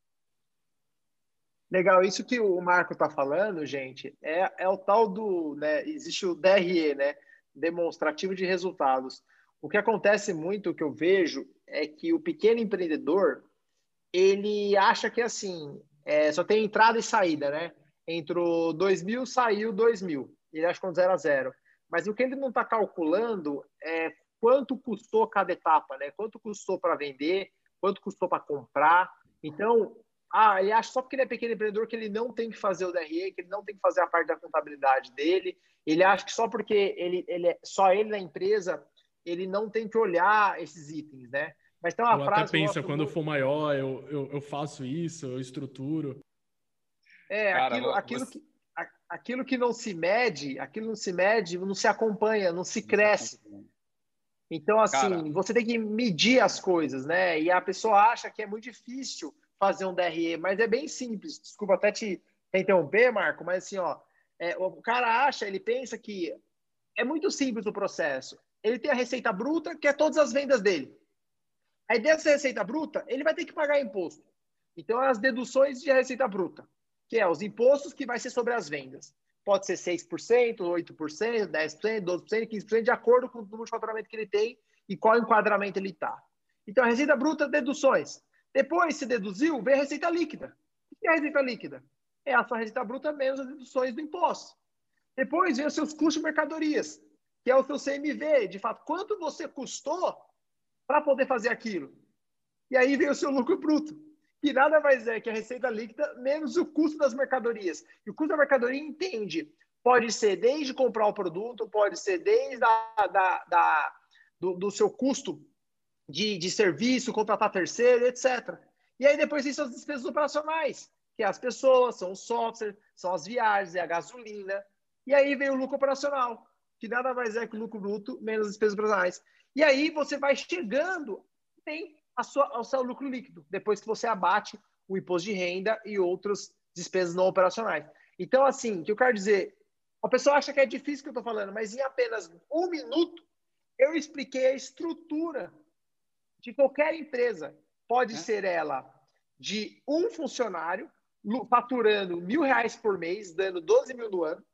Legal, isso que o Marco está falando, gente, é, é o tal do, né, existe o DRE, né, demonstrativo de resultados. O que acontece muito, o que eu vejo, é que o pequeno empreendedor, ele acha que, assim, é, só tem entrada e saída, né? Entrou 2 mil, saiu 2 mil. Ele acha com zero a zero. Mas o que ele não está calculando é quanto custou cada etapa, né? Quanto custou para vender, quanto custou para comprar. Então, ah, ele acha só porque ele é pequeno empreendedor que ele não tem que fazer o DRE, que ele não tem que fazer a parte da contabilidade dele. Ele acha que só porque ele, ele é só ele na empresa, ele não tem que olhar esses itens, né? Mas tem uma eu frase. Até pensa, quando muito... for maior, eu, eu, eu, faço isso, eu estruturo. É, Cara, aquilo, aquilo, você... que, aquilo que não se mede, aquilo não se mede, não se acompanha, não se cresce. Então, assim, Cara... você tem que medir as coisas, né? E a pessoa acha que é muito difícil fazer um DRE, mas é bem simples. Desculpa até te interromper, Marco, mas assim, ó, é, o cara acha, ele pensa que é muito simples o processo. Ele tem a receita bruta, que é todas as vendas dele. Aí dessa receita bruta, ele vai ter que pagar imposto. Então, as deduções de receita bruta, que é os impostos que vai ser sobre as vendas. Pode ser 6%, 8%, 10%, 12%, 15%, de acordo com o número de faturamento que ele tem e qual enquadramento ele está. Então, a receita bruta, deduções. Depois se deduziu, vem a receita líquida. O que é a receita líquida? É a sua receita bruta menos as deduções do imposto. Depois vem os seus custos de mercadorias, que é o seu CMV, de fato, quanto você custou para poder fazer aquilo. E aí vem o seu lucro bruto, que nada mais é que a receita líquida menos o custo das mercadorias. E o custo da mercadoria entende, pode ser desde comprar o produto, pode ser desde a, da, da do, do seu custo de, de serviço, contratar terceiro, etc. E aí depois tem suas despesas operacionais, que é as pessoas, são o software, são as viagens, é a gasolina. E aí vem o lucro operacional, que nada mais é que o lucro bruto menos as despesas operacionais. E aí você vai chegando, tem a sua, o seu lucro líquido, depois que você abate o imposto de renda e outras despesas não operacionais. Então, assim, o que eu quero dizer, a pessoa acha que é difícil que eu estou falando, mas em apenas um minuto eu expliquei a estrutura de qualquer empresa. Pode é. ser ela de um funcionário faturando mil reais por mês, dando 12 mil no ano,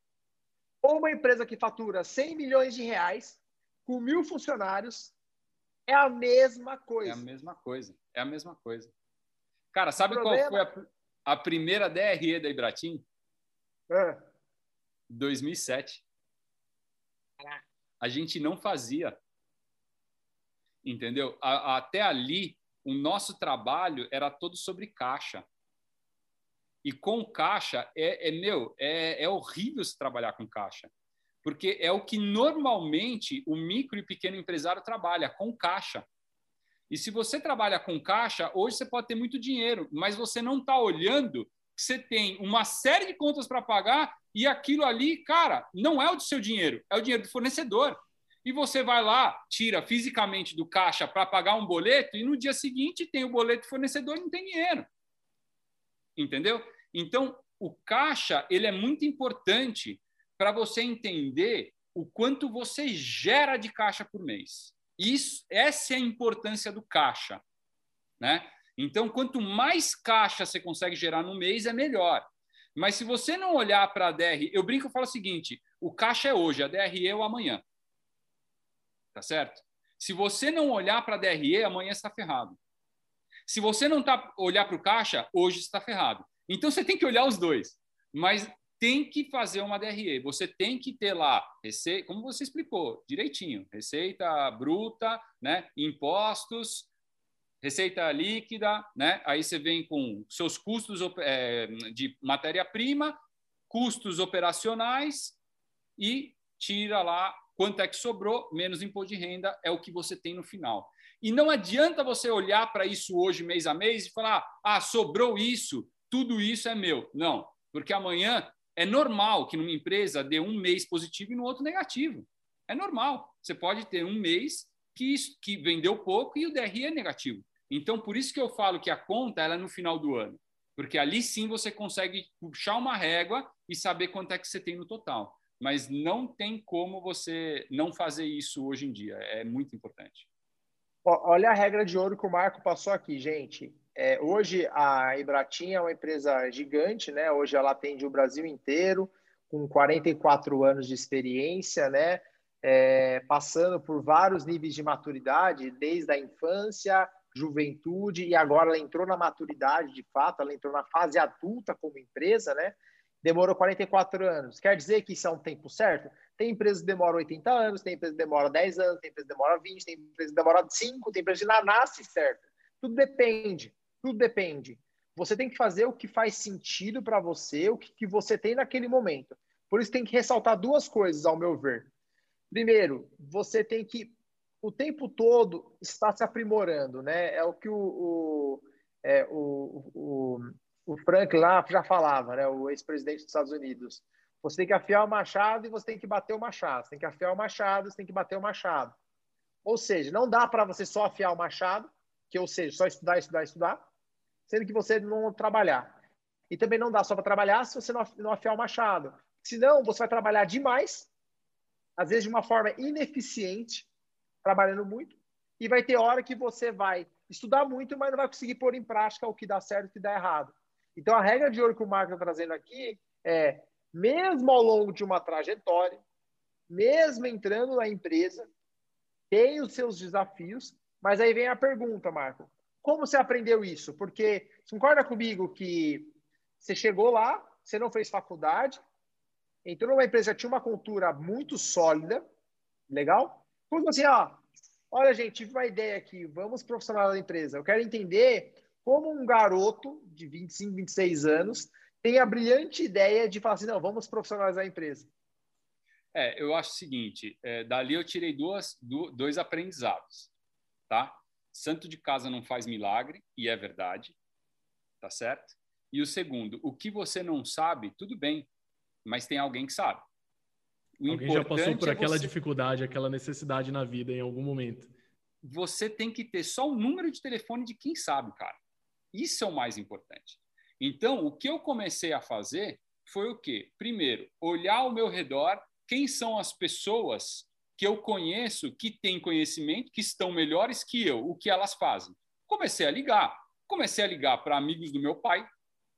ou uma empresa que fatura 100 milhões de reais com mil funcionários, é a mesma coisa. É a mesma coisa. É a mesma coisa. Cara, sabe qual foi a, a, primeira DRE da Ibratim? É. 2007. A gente não fazia entendeu? A, até ali, o nosso trabalho era todo sobre caixa. E com caixa, é, é meu, é, é horrível se trabalhar com caixa. Porque é o que normalmente o micro e pequeno empresário trabalha, com caixa. E se você trabalha com caixa, hoje você pode ter muito dinheiro, mas você não está olhando que você tem uma série de contas para pagar e aquilo ali, cara, não é o do seu dinheiro, é o dinheiro do fornecedor e você vai lá, tira fisicamente do caixa para pagar um boleto e no dia seguinte tem o boleto fornecedor e não tem dinheiro. Entendeu? Então, o caixa ele é muito importante para você entender o quanto você gera de caixa por mês. Isso, essa é a importância do caixa, né? Então, quanto mais caixa você consegue gerar no mês, é melhor. Mas se você não olhar para a DR, eu brinco e falo o seguinte: o caixa é hoje, a DRE é o amanhã tá certo? Se você não olhar para a DRE, amanhã está ferrado. Se você não tá olhar para o caixa, hoje está ferrado. Então você tem que olhar os dois. Mas tem que fazer uma DRE. Você tem que ter lá, como você explicou, direitinho, receita bruta, né? impostos, receita líquida, né? aí você vem com seus custos é, de matéria-prima, custos operacionais e tira lá quanto é que sobrou, menos imposto de renda, é o que você tem no final. E não adianta você olhar para isso hoje, mês a mês, e falar: ah, sobrou isso, tudo isso é meu. Não, porque amanhã é normal que numa empresa dê um mês positivo e no outro negativo. É normal. Você pode ter um mês que, que vendeu pouco e o DRI é negativo. Então, por isso que eu falo que a conta ela é no final do ano. Porque ali sim você consegue puxar uma régua e saber quanto é que você tem no total. Mas não tem como você não fazer isso hoje em dia. É muito importante. Olha a regra de ouro que o Marco passou aqui, gente. É, hoje a Ibratim é uma empresa gigante, né? Hoje ela atende o Brasil inteiro, com 44 anos de experiência, né? É, passando por vários níveis de maturidade, desde a infância, juventude, e agora ela entrou na maturidade, de fato, ela entrou na fase adulta como empresa, né? Demorou 44 anos. Quer dizer que isso é um tempo certo? Tem empresas que demoram 80 anos, tem empresas que demoram 10 anos, tem empresas que demoram 20, tem empresas que demoram 5, tem empresas que não nasce certo. Tudo depende. Tudo depende. Você tem que fazer o que faz sentido para você, o que, que você tem naquele momento. Por isso tem que ressaltar duas coisas, ao meu ver. Primeiro, você tem que o tempo todo estar se aprimorando, né? É o que o, o, é, o, o, o Frank lá já falava, né? O ex-presidente dos Estados Unidos. Você tem que afiar o machado e você tem que bater o machado. Você tem que afiar o machado, você tem que bater o machado. Ou seja, não dá para você só afiar o machado, que ou seja, só estudar, estudar, estudar, sendo que você não trabalhar. E também não dá só para trabalhar se você não afiar o machado. Senão, você vai trabalhar demais, às vezes de uma forma ineficiente, trabalhando muito, e vai ter hora que você vai estudar muito, mas não vai conseguir pôr em prática o que dá certo e o que dá errado. Então, a regra de ouro que o Marco está trazendo aqui é, mesmo ao longo de uma trajetória, mesmo entrando na empresa, tem os seus desafios, mas aí vem a pergunta, Marco, como você aprendeu isso? Porque você concorda comigo que você chegou lá, você não fez faculdade, entrou numa empresa que tinha uma cultura muito sólida, legal? Como assim, ó, olha, gente, tive uma ideia aqui, vamos profissionalizar a empresa. Eu quero entender como um garoto de 25, 26 anos tem a brilhante ideia de falar assim, não, vamos profissionalizar a empresa. É, eu acho o seguinte, é, dali eu tirei duas, dois aprendizados, tá? santo de casa não faz milagre, e é verdade, tá certo? E o segundo, o que você não sabe, tudo bem, mas tem alguém que sabe. O alguém já passou por é aquela você... dificuldade, aquela necessidade na vida em algum momento. Você tem que ter só o número de telefone de quem sabe, cara. Isso é o mais importante. Então, o que eu comecei a fazer foi o quê? Primeiro, olhar ao meu redor quem são as pessoas que eu conheço que têm conhecimento, que estão melhores que eu, o que elas fazem. Comecei a ligar. Comecei a ligar para amigos do meu pai,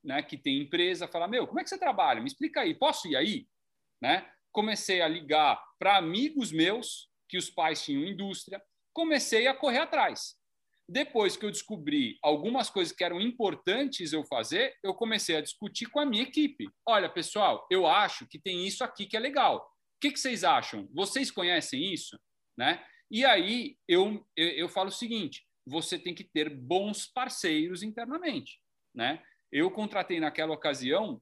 né, que tem empresa, falar: Meu, como é que você trabalha? Me explica aí, posso ir aí? Né? Comecei a ligar para amigos meus, que os pais tinham indústria, comecei a correr atrás. Depois que eu descobri algumas coisas que eram importantes eu fazer, eu comecei a discutir com a minha equipe. Olha, pessoal, eu acho que tem isso aqui que é legal que, que vocês acham? Vocês conhecem isso? Né? E aí eu, eu, eu falo o seguinte: você tem que ter bons parceiros internamente. Né? Eu contratei naquela ocasião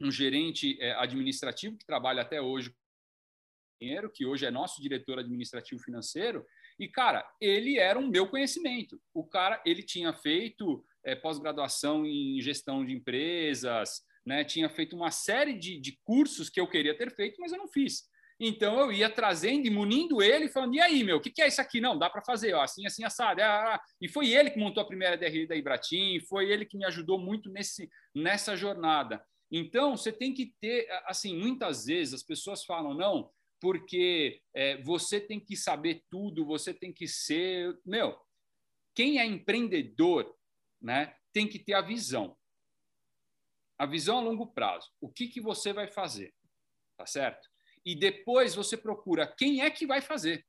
um gerente é, administrativo que trabalha até hoje dinheiro, que hoje é nosso diretor administrativo financeiro, e cara, ele era um meu conhecimento. O cara, ele tinha feito é, pós-graduação em gestão de empresas, né? Tinha feito uma série de, de cursos que eu queria ter feito, mas eu não fiz. Então eu ia trazendo e munindo ele, falando: e aí, meu, o que, que, é isso aqui? Não, dá para fazer, ó, assim, assim, assado. Ah, ah. E foi ele que montou a primeira DRI da Ibratim, foi ele que me ajudou muito nesse, nessa jornada. Então, você tem que ter, assim, muitas vezes as pessoas falam, não, porque é, você tem que saber tudo, você tem que ser. Meu, quem é empreendedor né, tem que ter a visão. A visão a longo prazo. O que, que você vai fazer? Tá certo? E depois você procura quem é que vai fazer.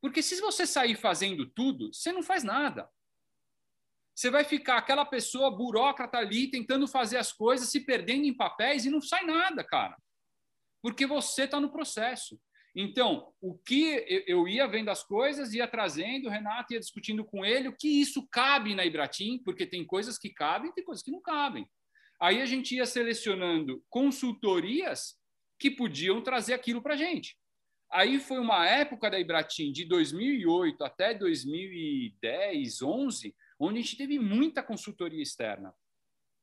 Porque se você sair fazendo tudo, você não faz nada. Você vai ficar aquela pessoa burocrata ali tentando fazer as coisas, se perdendo em papéis e não sai nada, cara. Porque você está no processo. Então, o que eu ia vendo as coisas, ia trazendo, o Renato ia discutindo com ele o que isso cabe na Ibratim, porque tem coisas que cabem e tem coisas que não cabem. Aí a gente ia selecionando consultorias que podiam trazer aquilo para a gente. Aí foi uma época da Ibratim, de 2008 até 2010, 11, onde a gente teve muita consultoria externa.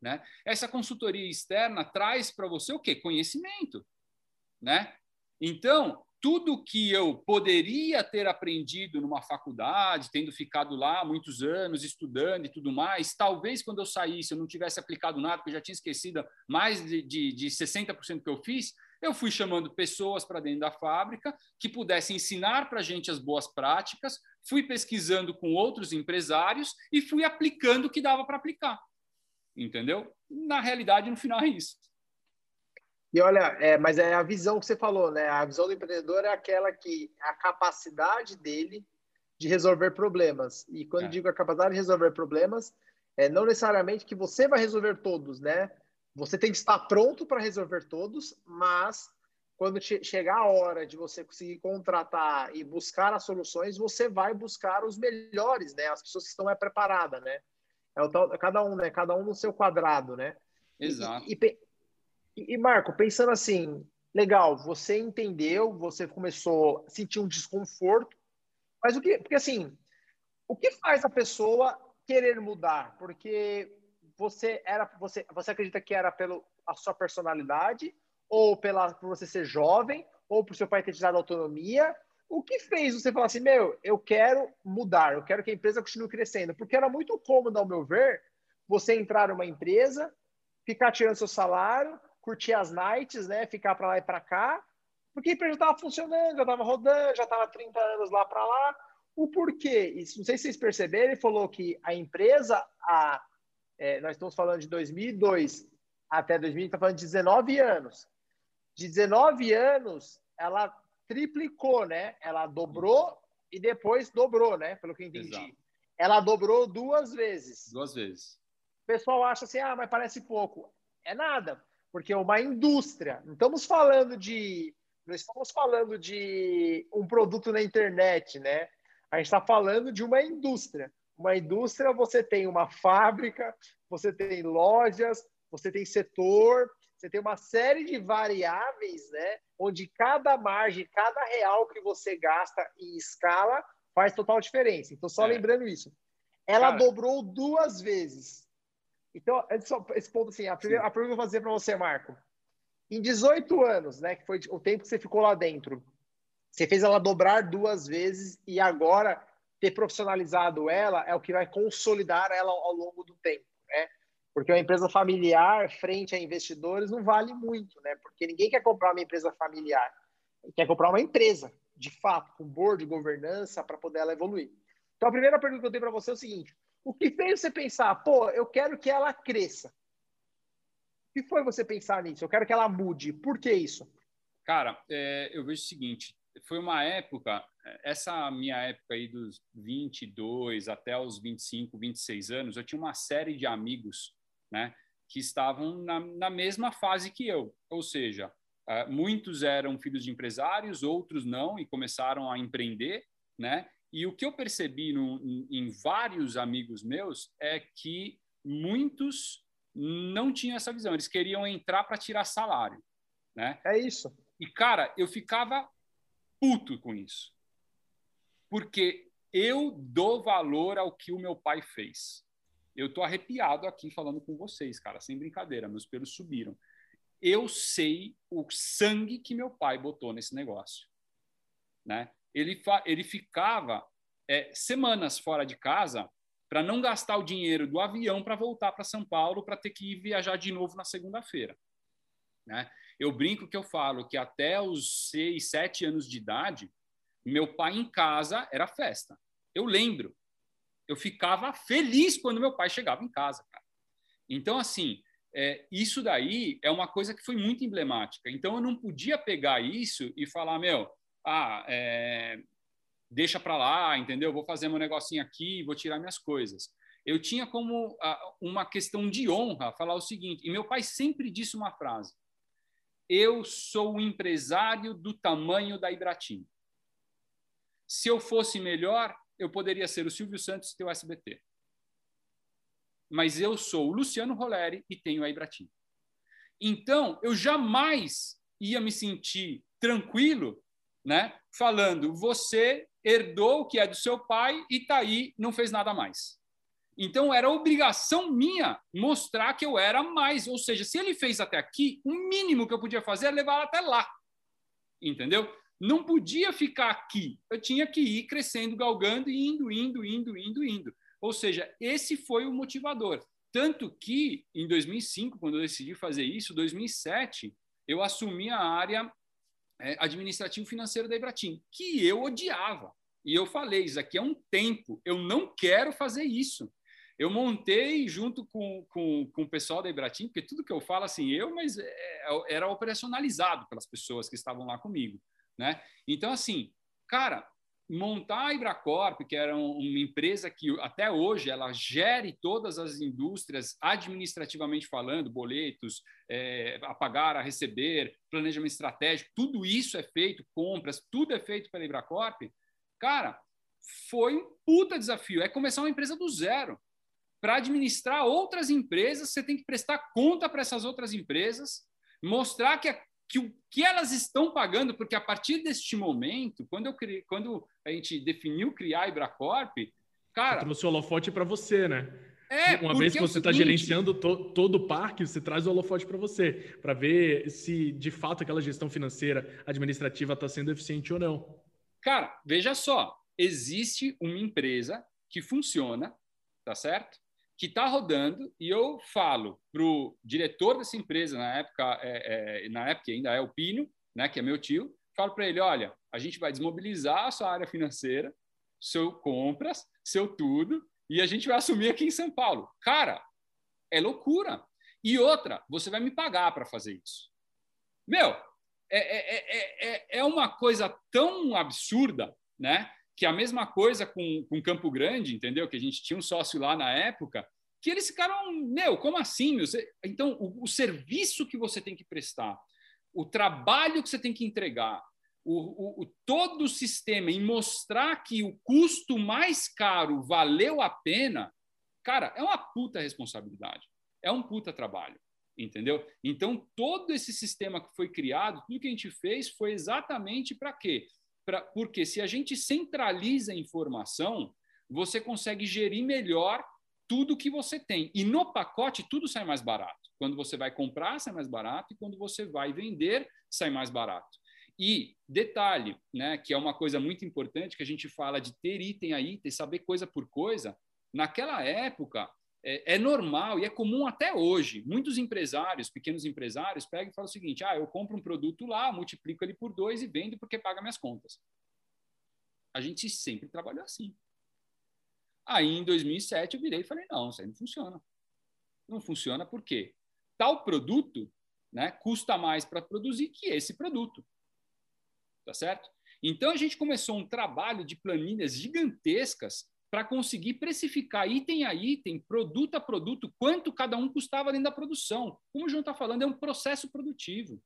Né? Essa consultoria externa traz para você o quê? Conhecimento. Né? Então, tudo que eu poderia ter aprendido numa faculdade, tendo ficado lá muitos anos estudando e tudo mais, talvez quando eu saísse eu não tivesse aplicado nada, porque eu já tinha esquecido mais de, de, de 60% que eu fiz, eu fui chamando pessoas para dentro da fábrica que pudessem ensinar para a gente as boas práticas, fui pesquisando com outros empresários e fui aplicando o que dava para aplicar. Entendeu? Na realidade, no final é isso. E olha, é, mas é a visão que você falou, né? A visão do empreendedor é aquela que a capacidade dele de resolver problemas. E quando é. digo a capacidade de resolver problemas, é não necessariamente que você vai resolver todos, né? Você tem que estar pronto para resolver todos, mas quando chegar a hora de você conseguir contratar e buscar as soluções, você vai buscar os melhores, né? As pessoas que estão é preparadas, né? É o tal, cada um, né? Cada um no seu quadrado, né? Exato. E, e, e, Marco, pensando assim, legal, você entendeu, você começou a sentir um desconforto, mas o que, porque assim, o que faz a pessoa querer mudar? Porque você era você você acredita que era pela a sua personalidade? Ou pela por você ser jovem? Ou por seu pai ter te dado autonomia? O que fez você falar assim meu eu quero mudar eu quero que a empresa continue crescendo? Porque era muito cômodo ao meu ver você entrar numa empresa ficar tirando seu salário curtir as nights né ficar para lá e para cá porque a empresa estava funcionando já estava rodando já estava 30 anos lá para lá. O porquê? Isso não sei se vocês perceberam ele falou que a empresa a é, nós estamos falando de 2002 até 2000, está falando de 19 anos. De 19 anos, ela triplicou, né? Ela dobrou e depois dobrou, né? Pelo que eu entendi. Exato. Ela dobrou duas vezes. Duas vezes. O pessoal acha assim, ah, mas parece pouco. É nada, porque é uma indústria. Não estamos falando de, não estamos falando de um produto na internet, né? A gente está falando de uma indústria. Uma indústria, você tem uma fábrica, você tem lojas, você tem setor, você tem uma série de variáveis, né? Onde cada margem, cada real que você gasta em escala faz total diferença. Então, só é. lembrando isso. Ela Cara, dobrou duas vezes. Então, esse ponto assim, a, primeira, a que eu vou fazer para você, Marco. Em 18 anos, né, que foi o tempo que você ficou lá dentro, você fez ela dobrar duas vezes e agora ter profissionalizado ela é o que vai consolidar ela ao longo do tempo, né? Porque uma empresa familiar frente a investidores não vale muito, né? Porque ninguém quer comprar uma empresa familiar, quer comprar uma empresa, de fato, com board governança para poder ela evoluir. Então a primeira pergunta que eu tenho para você é o seguinte: o que fez você pensar, pô, eu quero que ela cresça? O que foi você pensar nisso? Eu quero que ela mude. Por que isso? Cara, é, eu vejo o seguinte: foi uma época, essa minha época aí dos 22 até os 25, 26 anos, eu tinha uma série de amigos, né, que estavam na, na mesma fase que eu, ou seja, uh, muitos eram filhos de empresários, outros não e começaram a empreender, né? E o que eu percebi no, em, em vários amigos meus é que muitos não tinham essa visão, eles queriam entrar para tirar salário, né? É isso. E cara, eu ficava puto com isso. Porque eu dou valor ao que o meu pai fez. Eu tô arrepiado aqui falando com vocês, cara, sem brincadeira, meus pelos subiram. Eu sei o sangue que meu pai botou nesse negócio, né? Ele ele ficava é, semanas fora de casa para não gastar o dinheiro do avião para voltar para São Paulo para ter que ir viajar de novo na segunda-feira, né? Eu brinco que eu falo que até os seis, sete anos de idade, meu pai em casa era festa. Eu lembro. Eu ficava feliz quando meu pai chegava em casa, cara. Então, assim, é, isso daí é uma coisa que foi muito emblemática. Então, eu não podia pegar isso e falar, meu, ah, é, deixa para lá, entendeu? Vou fazer meu negocinho aqui, vou tirar minhas coisas. eu tinha como uma questão de honra falar o seguinte, e meu pai sempre disse uma frase: eu sou o empresário do tamanho da Ibratim. Se eu fosse melhor, eu poderia ser o Silvio Santos e ter o SBT. Mas eu sou o Luciano Roleri e tenho a Ibratim. Então, eu jamais ia me sentir tranquilo, né, falando, você herdou o que é do seu pai e tá aí, não fez nada mais. Então, era obrigação minha mostrar que eu era mais. Ou seja, se ele fez até aqui, o mínimo que eu podia fazer era levar até lá. Entendeu? Não podia ficar aqui. Eu tinha que ir crescendo, galgando e indo, indo, indo, indo, indo. Ou seja, esse foi o motivador. Tanto que, em 2005, quando eu decidi fazer isso, 2007, eu assumi a área é, administrativo-financeira da Ibratim, que eu odiava. E eu falei, isso aqui é um tempo, eu não quero fazer isso. Eu montei junto com, com, com o pessoal da Ibratim, porque tudo que eu falo, assim, eu, mas é, é, era operacionalizado pelas pessoas que estavam lá comigo, né? Então, assim, cara, montar a Ibracorp, que era uma empresa que até hoje ela gere todas as indústrias administrativamente falando, boletos, é, a pagar, a receber, planejamento estratégico, tudo isso é feito, compras, tudo é feito pela Ibracorp, cara, foi um puta desafio. É começar uma empresa do zero para administrar outras empresas, você tem que prestar conta para essas outras empresas, mostrar que, a, que o que elas estão pagando, porque a partir deste momento, quando, eu criei, quando a gente definiu criar a Ibracorp, cara. Você trouxe o holofote para você, né? É, Uma vez que você está é gerenciando to, todo o parque, você traz o holofote para você, para ver se de fato aquela gestão financeira administrativa está sendo eficiente ou não. Cara, veja só, existe uma empresa que funciona, tá certo? Que está rodando e eu falo para o diretor dessa empresa na época, é, é, na época ainda é o Pino, né, que é meu tio, falo para ele, olha, a gente vai desmobilizar a sua área financeira, seu compras, seu tudo, e a gente vai assumir aqui em São Paulo. Cara, é loucura. E outra, você vai me pagar para fazer isso. Meu, é, é, é, é uma coisa tão absurda, né? Que a mesma coisa com, com Campo Grande, entendeu? Que a gente tinha um sócio lá na época, que eles ficaram, meu, como assim? Então, o, o, serviço que você tem que prestar, o trabalho que você tem que entregar, o, o, o, todo o sistema em mostrar que o custo mais caro valeu a pena, cara, é uma puta responsabilidade. É um puta trabalho, entendeu? Então, todo esse sistema que foi criado, tudo que a gente fez foi exatamente para quê? Pra, porque se a gente centraliza a informação, você consegue gerir melhor tudo que você tem. E no pacote, tudo sai mais barato. Quando você vai comprar, sai mais barato, e quando você vai vender, sai mais barato. E detalhe, né, que é uma coisa muito importante, que a gente fala de ter item a item, saber coisa por coisa. Naquela época, é, é, normal e é comum até hoje. Muitos empresários, pequenos empresários, pegam e falam o seguinte: ah, eu compro um produto lá, multiplico ele por dois e vendo porque paga minhas contas. A gente sempre trabalhou assim. Aí, em 2007, eu virei e falei: não, isso aí não funciona. Não funciona porque tal produto né, custa mais para produzir que esse produto. Tá certo? Então, a gente começou um trabalho de planilhas gigantescas para conseguir precificar item a item, produto a produto, quanto cada um custava dentro da produção. Como o João está falando, é um processo produtivo.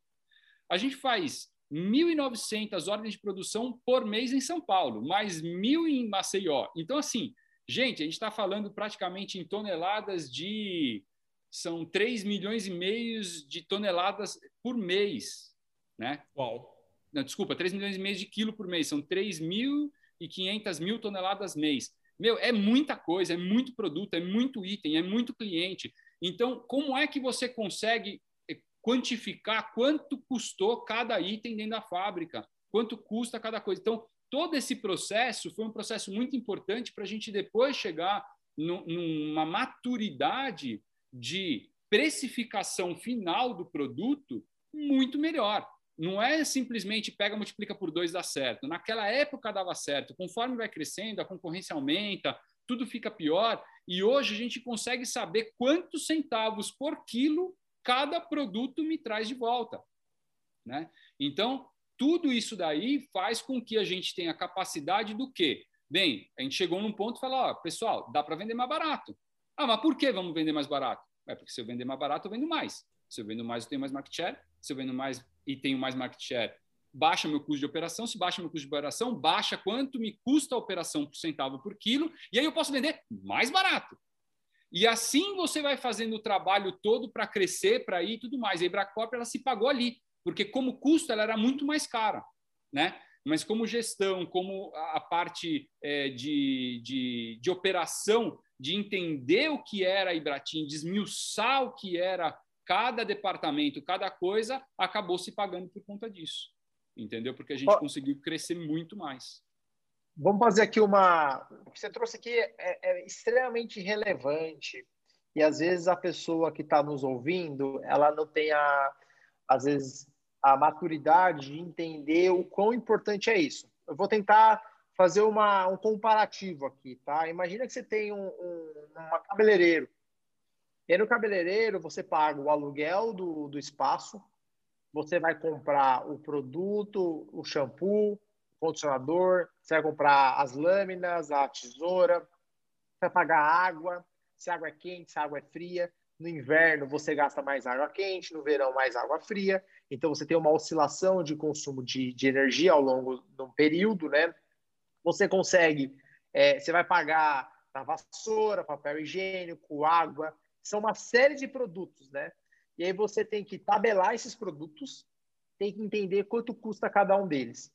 A gente faz 1.900 ordens de produção por mês em São Paulo, mais 1.000 em Maceió. Então, assim, gente, a gente está falando praticamente em toneladas de. São 3 milhões e meio de toneladas por mês. Né? Uau! Não, desculpa, 3 milhões e meio de quilo por mês. São 3.500 mil toneladas mês. Meu, é muita coisa, é muito produto, é muito item, é muito cliente. Então, como é que você consegue eh, quantificar quanto custou cada item dentro da fábrica? Quanto custa cada coisa? Então, todo esse processo foi um processo muito importante para a gente depois chegar numa maturidade de precificação final do produto muito melhor. Não é simplesmente pega, multiplica por dois, dá certo. Naquela época dava certo. Conforme vai crescendo, a concorrência aumenta, tudo fica pior. E hoje a gente consegue saber quantos centavos por quilo cada produto me traz de volta. Né? Então, tudo isso daí faz com que a gente tenha capacidade do quê? Bem, a gente chegou num ponto e falou, ó, pessoal, dá para vender mais barato. Ah, mas por que vamos vender mais barato? É porque se eu vender mais barato, eu vendo mais. Se eu vendo mais, eu tenho mais market share. Se eu vendo mais e tenho mais market share, baixa meu custo de operação. Se baixa meu custo de operação, baixa quanto me custa a operação por centavo por quilo. E aí eu posso vender mais barato. E assim você vai fazendo o trabalho todo para crescer, para ir e tudo mais. A Ibracorp ela se pagou ali, porque como custo ela era muito mais cara, né? Mas como gestão, como a parte é, de, de, de operação, de entender o que era a Ibratim, desmiuçar o que era cada departamento, cada coisa, acabou se pagando por conta disso. Entendeu? Porque a gente conseguiu crescer muito mais. Vamos fazer aqui uma. O que você trouxe aqui é, é extremamente relevante e às vezes a pessoa que está nos ouvindo, ela não tem a, às vezes a maturidade de entender o quão importante é isso. Eu vou tentar fazer uma, um comparativo aqui, tá? Imagina que você tem um, um uma cabeleireiro. E no cabeleireiro você paga o aluguel do, do espaço, você vai comprar o produto, o shampoo, condicionador, você vai comprar as lâminas, a tesoura, você vai pagar água, se a água é quente, se a água é fria. No inverno você gasta mais água quente, no verão mais água fria. Então você tem uma oscilação de consumo de, de energia ao longo de um período, né? Você consegue, é, você vai pagar a vassoura, papel higiênico, água, são uma série de produtos, né? E aí você tem que tabelar esses produtos, tem que entender quanto custa cada um deles.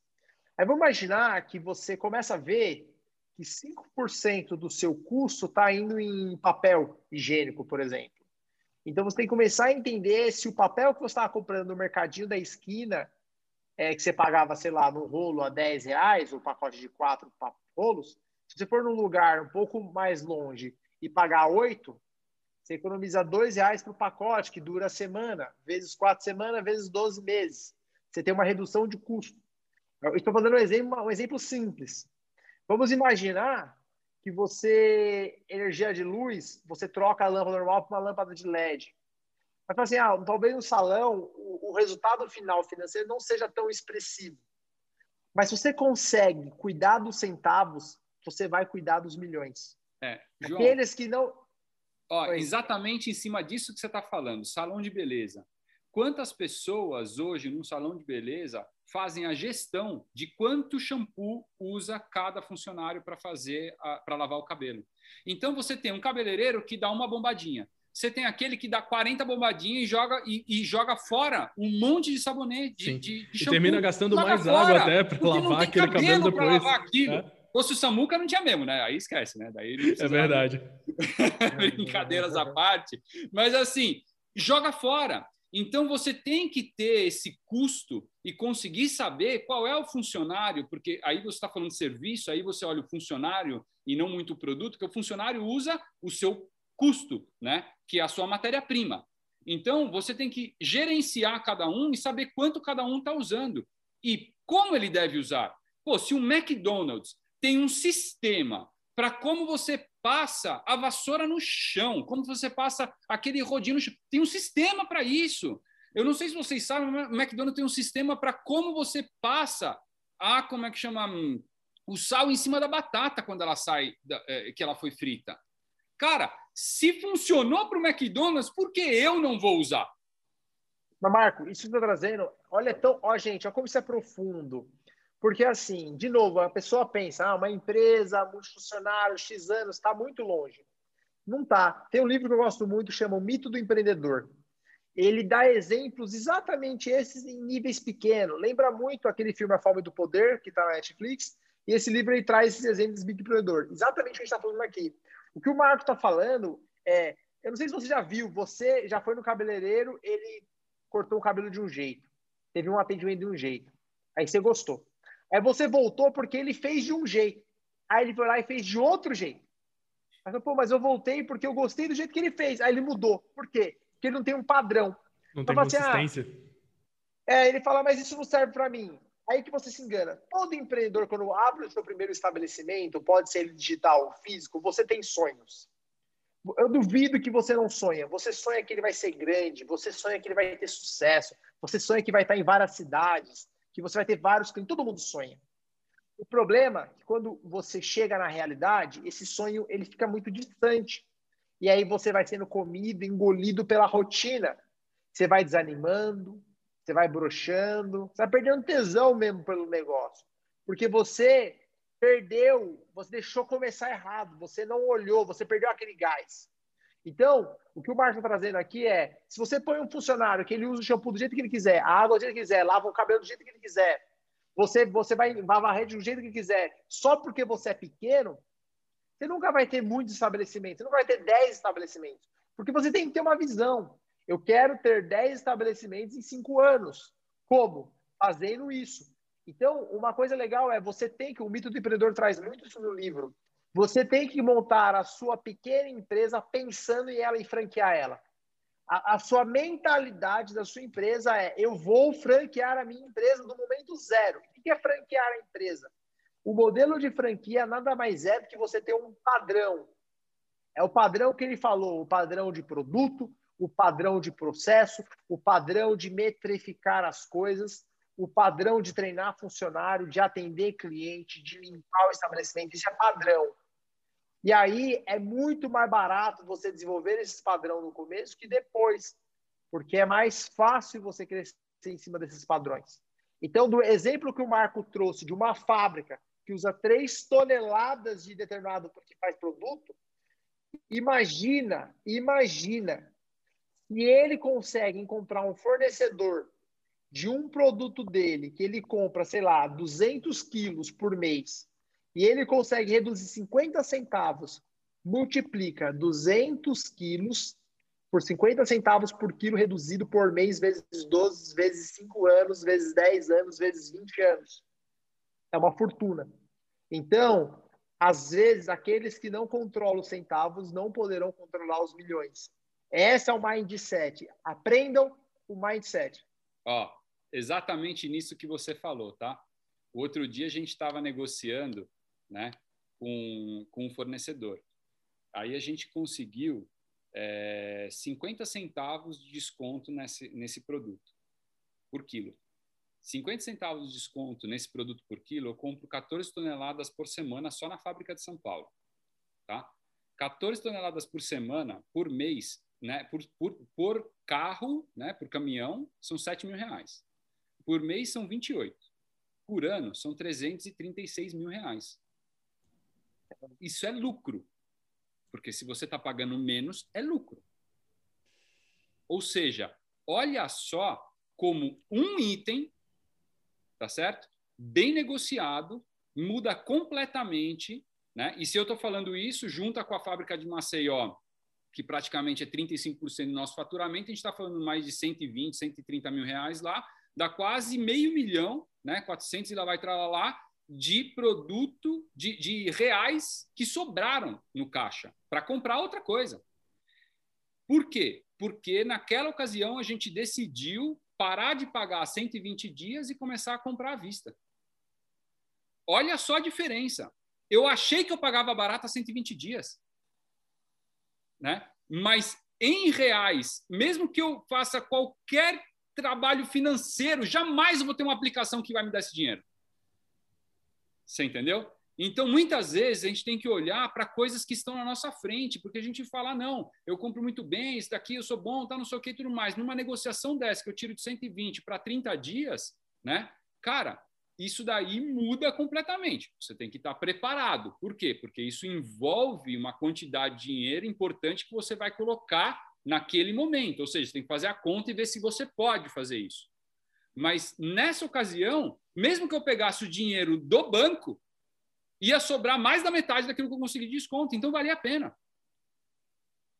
Aí vamos imaginar que você começa a ver que 5% do seu custo está indo em papel higiênico, por exemplo. Então você tem que começar a entender se o papel que você estava comprando no mercadinho da esquina, é, que você pagava, sei lá, no rolo a 10 reais, o pacote de quatro rolos, se você for num lugar um pouco mais longe e pagar 8, você economiza dois reais para o pacote, que dura a semana, vezes quatro semanas, vezes 12 meses. Você tem uma redução de custo. Eu estou fazendo um exemplo, um exemplo simples. Vamos imaginar que você, energia de luz, você troca a lâmpada normal por uma lâmpada de LED. Mas assim, ah, talvez no salão o, o resultado final financeiro não seja tão expressivo. Mas se você consegue cuidar dos centavos, você vai cuidar dos milhões. É, João, Aqueles que não. Ó, exatamente em cima disso que você está falando, salão de beleza. Quantas pessoas hoje no salão de beleza fazem a gestão de quanto shampoo usa cada funcionário para fazer para lavar o cabelo? Então você tem um cabeleireiro que dá uma bombadinha. Você tem aquele que dá 40 bombadinhas e joga, e, e joga fora um monte de sabonete, de, de, de shampoo. E termina gastando mais água até para lavar aquele cabelo depois. Lavar aquilo. É. Fosse o Samuca, não tinha mesmo, né? Aí esquece, né? Daí é verdade. [laughs] Brincadeiras à parte. Mas assim, joga fora. Então, você tem que ter esse custo e conseguir saber qual é o funcionário, porque aí você está falando de serviço, aí você olha o funcionário e não muito o produto, que o funcionário usa o seu custo, né? que é a sua matéria-prima. Então, você tem que gerenciar cada um e saber quanto cada um está usando e como ele deve usar. Pô, se o McDonald's tem um sistema para como você passa a vassoura no chão, como você passa aquele rodinho no chão. Tem um sistema para isso. Eu não sei se vocês sabem, o McDonald's tem um sistema para como você passa a, como é que chama, hum, o sal em cima da batata quando ela sai, é, que ela foi frita. Cara, se funcionou para o McDonald's, por que eu não vou usar? Mas, Marco, isso está trazendo. Olha, tão, ó, gente, olha como isso é profundo. Porque, assim, de novo, a pessoa pensa, ah, uma empresa, multifuncionário, X anos, está muito longe. Não está. Tem um livro que eu gosto muito, chama O Mito do Empreendedor. Ele dá exemplos exatamente esses em níveis pequenos. Lembra muito aquele filme A Fome do Poder, que está na Netflix, e esse livro ele traz esses exemplos de empreendedor. Exatamente o que a gente está falando aqui. O que o Marco está falando é, eu não sei se você já viu, você já foi no cabeleireiro, ele cortou o cabelo de um jeito, teve um atendimento de um jeito, aí você gostou. Aí você voltou porque ele fez de um jeito. Aí ele foi lá e fez de outro jeito. Aí, pô, mas eu voltei porque eu gostei do jeito que ele fez. Aí ele mudou. Por quê? Porque ele não tem um padrão. Não então, tem consistência. Assim, ah, é, ele fala, mas isso não serve para mim. Aí que você se engana. Todo empreendedor, quando abre o seu primeiro estabelecimento, pode ser digital ou físico, você tem sonhos. Eu duvido que você não sonha. Você sonha que ele vai ser grande, você sonha que ele vai ter sucesso, você sonha que vai estar em várias cidades, que você vai ter vários clientes, todo mundo sonha. O problema é que quando você chega na realidade, esse sonho ele fica muito distante. E aí você vai sendo comido, engolido pela rotina. Você vai desanimando, você vai broxando, você vai perdendo tesão mesmo pelo negócio. Porque você perdeu, você deixou começar errado, você não olhou, você perdeu aquele gás. Então, o que o Marcos está trazendo aqui é: se você põe um funcionário que ele usa o shampoo do jeito que ele quiser, a água do jeito que ele quiser, lava o cabelo do jeito que ele quiser, você, você vai lavar a rede do jeito que quiser, só porque você é pequeno, você nunca vai ter muitos estabelecimentos, você nunca vai ter 10 estabelecimentos. Porque você tem que ter uma visão. Eu quero ter 10 estabelecimentos em 5 anos. Como? Fazendo isso. Então, uma coisa legal é você tem que, o mito do empreendedor traz muito isso no livro. Você tem que montar a sua pequena empresa pensando em ela e franquear ela. A, a, sua mentalidade da sua empresa é: eu vou franquear a minha empresa do momento zero. O que é franquear a empresa? O modelo de franquia nada mais é do que você ter um padrão. É o padrão que ele falou: o padrão de produto, o padrão de processo, o padrão de metrificar as coisas, o padrão de treinar funcionário, de atender cliente, de limpar o estabelecimento. Isso é padrão. E aí é muito mais barato você desenvolver esse padrão no começo que depois, porque é mais fácil você crescer em cima desses padrões. Então, do exemplo que o Marco trouxe de uma fábrica que usa 3 toneladas de determinado que faz produto, imagina, imagina se ele consegue comprar um fornecedor de um produto dele que ele compra, sei lá, 200 quilos por mês e ele consegue reduzir 50 centavos, multiplica 200 quilos por 50 centavos por quilo reduzido por mês, vezes 12, vezes 5 anos, vezes 10 anos, vezes 20 anos. É uma fortuna. Então, às vezes, aqueles que não controlam os centavos não poderão controlar os milhões. Esse é o mindset. Aprendam o mindset. Ó, exatamente nisso que você falou, tá? O outro dia a gente estava negociando né, com, com um fornecedor. Aí a gente conseguiu é, 50 centavos de desconto nesse, nesse produto por quilo. 50 centavos de desconto nesse produto por quilo, eu compro 14 toneladas por semana só na fábrica de São Paulo. Tá? 14 toneladas por semana, por mês, né, por, por, por carro, né, por caminhão, são 7 mil reais. Por mês são 28. Por ano são 336 mil reais. Isso é lucro. Porque se você está pagando menos, é lucro. Ou seja, olha só como um item, tá certo? Bem negociado, muda completamente, né? E se eu estou falando isso, junta com a fábrica de Maceió, que praticamente é 35% do nosso faturamento, a gente está falando mais de 120, 130 mil reais lá, dá quase meio milhão, né? 400 e lá vai entrar lá, de produto, de, de reais que sobraram no caixa para comprar outra coisa. Por quê? Porque naquela ocasião a gente decidiu parar de pagar 120 dias e começar a comprar à vista. Olha só a diferença. Eu achei que eu pagava barato a 120 dias. Né? Mas em reais, mesmo que eu faça qualquer trabalho financeiro, jamais eu vou ter uma aplicação que vai me dar esse dinheiro. Você entendeu? Então, muitas vezes, a gente tem que olhar para coisas que estão na nossa frente, porque a gente fala, não, eu compro muito bem, isso daqui eu sou bom, tá, não sei o que e tudo mais. Numa negociação dessa, que eu tiro de 120 para 30 dias, né? Cara, isso daí muda completamente. Você tem que estar preparado. Por quê? Porque isso envolve uma quantidade de dinheiro importante que você vai colocar naquele momento. Ou seja, você tem que fazer a conta e ver se você pode fazer isso. Mas nessa ocasião, mesmo que eu pegasse o dinheiro do banco, ia sobrar mais da metade daquilo que eu consegui de desconto. Então, valia a pena.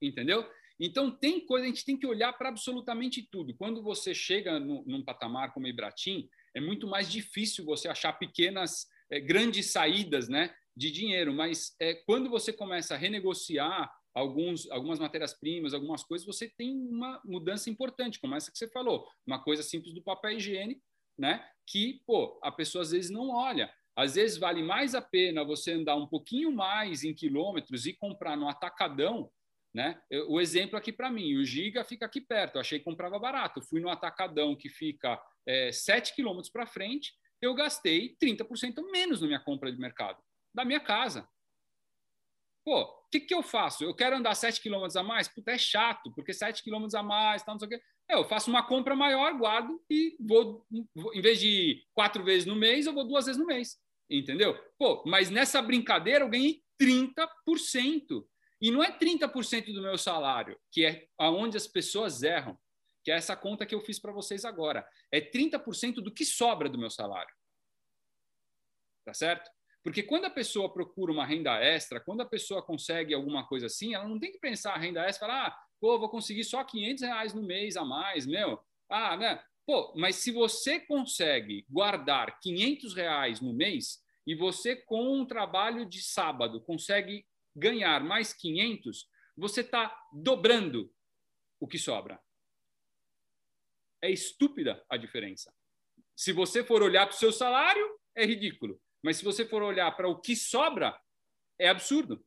Entendeu? Então, tem coisa, a gente tem que olhar para absolutamente tudo. Quando você chega no, num patamar como Ibratim, é muito mais difícil você achar pequenas, é, grandes saídas né, de dinheiro. Mas é, quando você começa a renegociar alguns, algumas matérias-primas, algumas coisas, você tem uma mudança importante, como essa que você falou. Uma coisa simples do papel higiênico, né? Que, pô, a pessoa às vezes não olha. Às vezes vale mais a pena você andar um pouquinho mais em quilômetros e comprar no atacadão, né? O exemplo aqui para mim, o Giga fica aqui perto. Eu achei que comprava barato. Eu fui no atacadão que fica é, 7 quilômetros para frente, eu gastei 30% menos na minha compra de mercado, da minha casa. Pô, o que, que eu faço? Eu quero andar 7 quilômetros a mais? Puta, é chato, porque 7 quilômetros a mais, tal, não sei o quê. É, eu faço uma compra maior, guardo e vou, em vez de quatro vezes no mês, eu vou duas vezes no mês. Entendeu? Pô, mas nessa brincadeira eu ganhei 30%. E não é 30% do meu salário, que é aonde as pessoas erram, que é essa conta que eu fiz para vocês agora. É 30% do que sobra do meu salário. Tá certo? Porque quando a pessoa procura uma renda extra, quando a pessoa consegue alguma coisa assim, ela não tem que pensar a renda extra falar, ah, pô, vou conseguir só 500 reais no mês a mais, meu. Ah, né? Pô, mas se você consegue guardar 500 reais no mês e você, com um trabalho de sábado, consegue ganhar mais 500, você está dobrando o que sobra. É estúpida a diferença. Se você for olhar para o seu salário, é ridículo. Mas se você for olhar para o que sobra, é absurdo.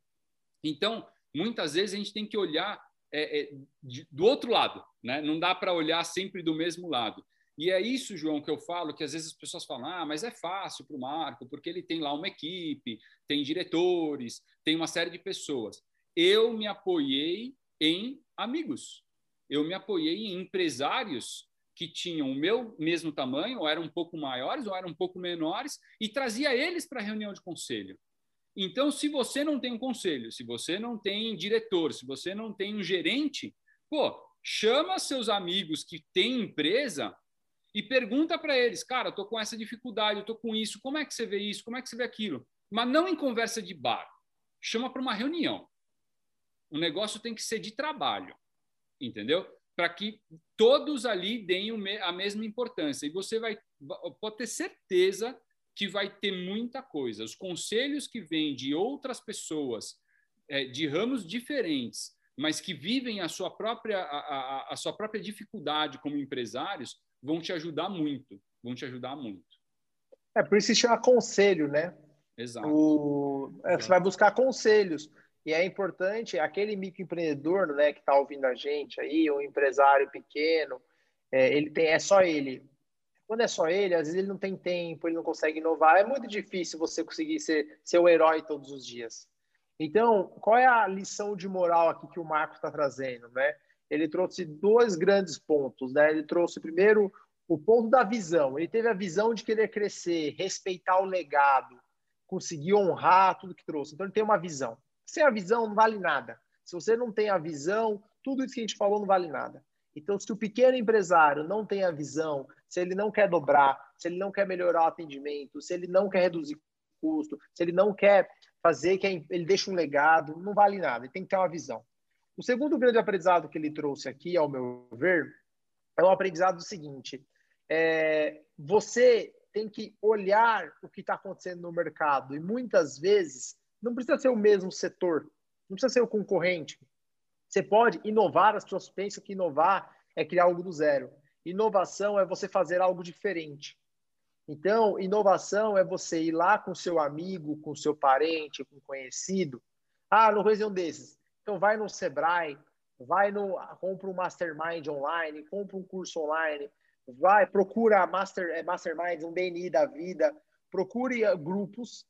Então, muitas vezes a gente tem que olhar é, é, de, do outro lado, né? Não dá para olhar sempre do mesmo lado. E é isso, João, que eu falo, que às vezes as pessoas falam, ah, mas é fácil para o Marco, porque ele tem lá uma equipe, tem diretores, tem uma série de pessoas. Eu me apoiei em amigos. Eu me apoiei em empresários que tinham o meu mesmo tamanho, ou eram um pouco maiores, ou eram um pouco menores, e trazia eles para a reunião de conselho. Então, se você não tem um conselho, se você não tem diretor, se você não tem um gerente, pô, chama seus amigos que têm empresa e pergunta para eles, cara, eu tô com essa dificuldade, eu tô com isso, como é que você vê isso, como é que você vê aquilo? Mas não em conversa de bar. Chama para uma reunião. O negócio tem que ser de trabalho, entendeu? Para que todos ali deem a mesma importância. E você vai pode ter certeza que vai ter muita coisa. Os conselhos que vêm de outras pessoas, é, de ramos diferentes, mas que vivem a sua própria a, a, a, sua própria dificuldade como empresários, vão te ajudar muito. Vão te ajudar muito. É por isso que se chama conselho, né? Exato. O, é, você vai buscar conselhos. E é importante, aquele microempreendedor né, que está ouvindo a gente aí, um empresário pequeno, é, ele tem, é só ele. Quando é só ele, às vezes ele não tem tempo, ele não consegue inovar. É muito difícil você conseguir ser, ser o herói todos os dias. Então, qual é a lição de moral aqui que o Marco está trazendo? Né? Ele trouxe dois grandes pontos. Né? Ele trouxe, primeiro, o ponto da visão. Ele teve a visão de querer crescer, respeitar o legado, conseguir honrar tudo que trouxe. Então, ele tem uma visão. Sem a visão não vale nada. Se você não tem a visão, tudo isso que a gente falou não vale nada. Então, se o pequeno empresário não tem a visão, se ele não quer dobrar, se ele não quer melhorar o atendimento, se ele não quer reduzir custo, se ele não quer fazer que ele deixe um legado, não vale nada. Ele tem que ter uma visão. O segundo grande aprendizado que ele trouxe aqui, ao meu ver, é o aprendizado seguinte: é, você tem que olhar o que está acontecendo no mercado e muitas vezes não precisa ser o mesmo setor, não precisa ser o concorrente. Você pode inovar, as pessoas pensam que inovar é criar algo do zero. Inovação é você fazer algo diferente. Então, inovação é você ir lá com seu amigo, com seu parente, com conhecido. Ah, não conheço um desses. Então, vai no Sebrae, vai no, compra um mastermind online, compra um curso online, vai, procura master, é, masterminds, um BNI da vida, procure grupos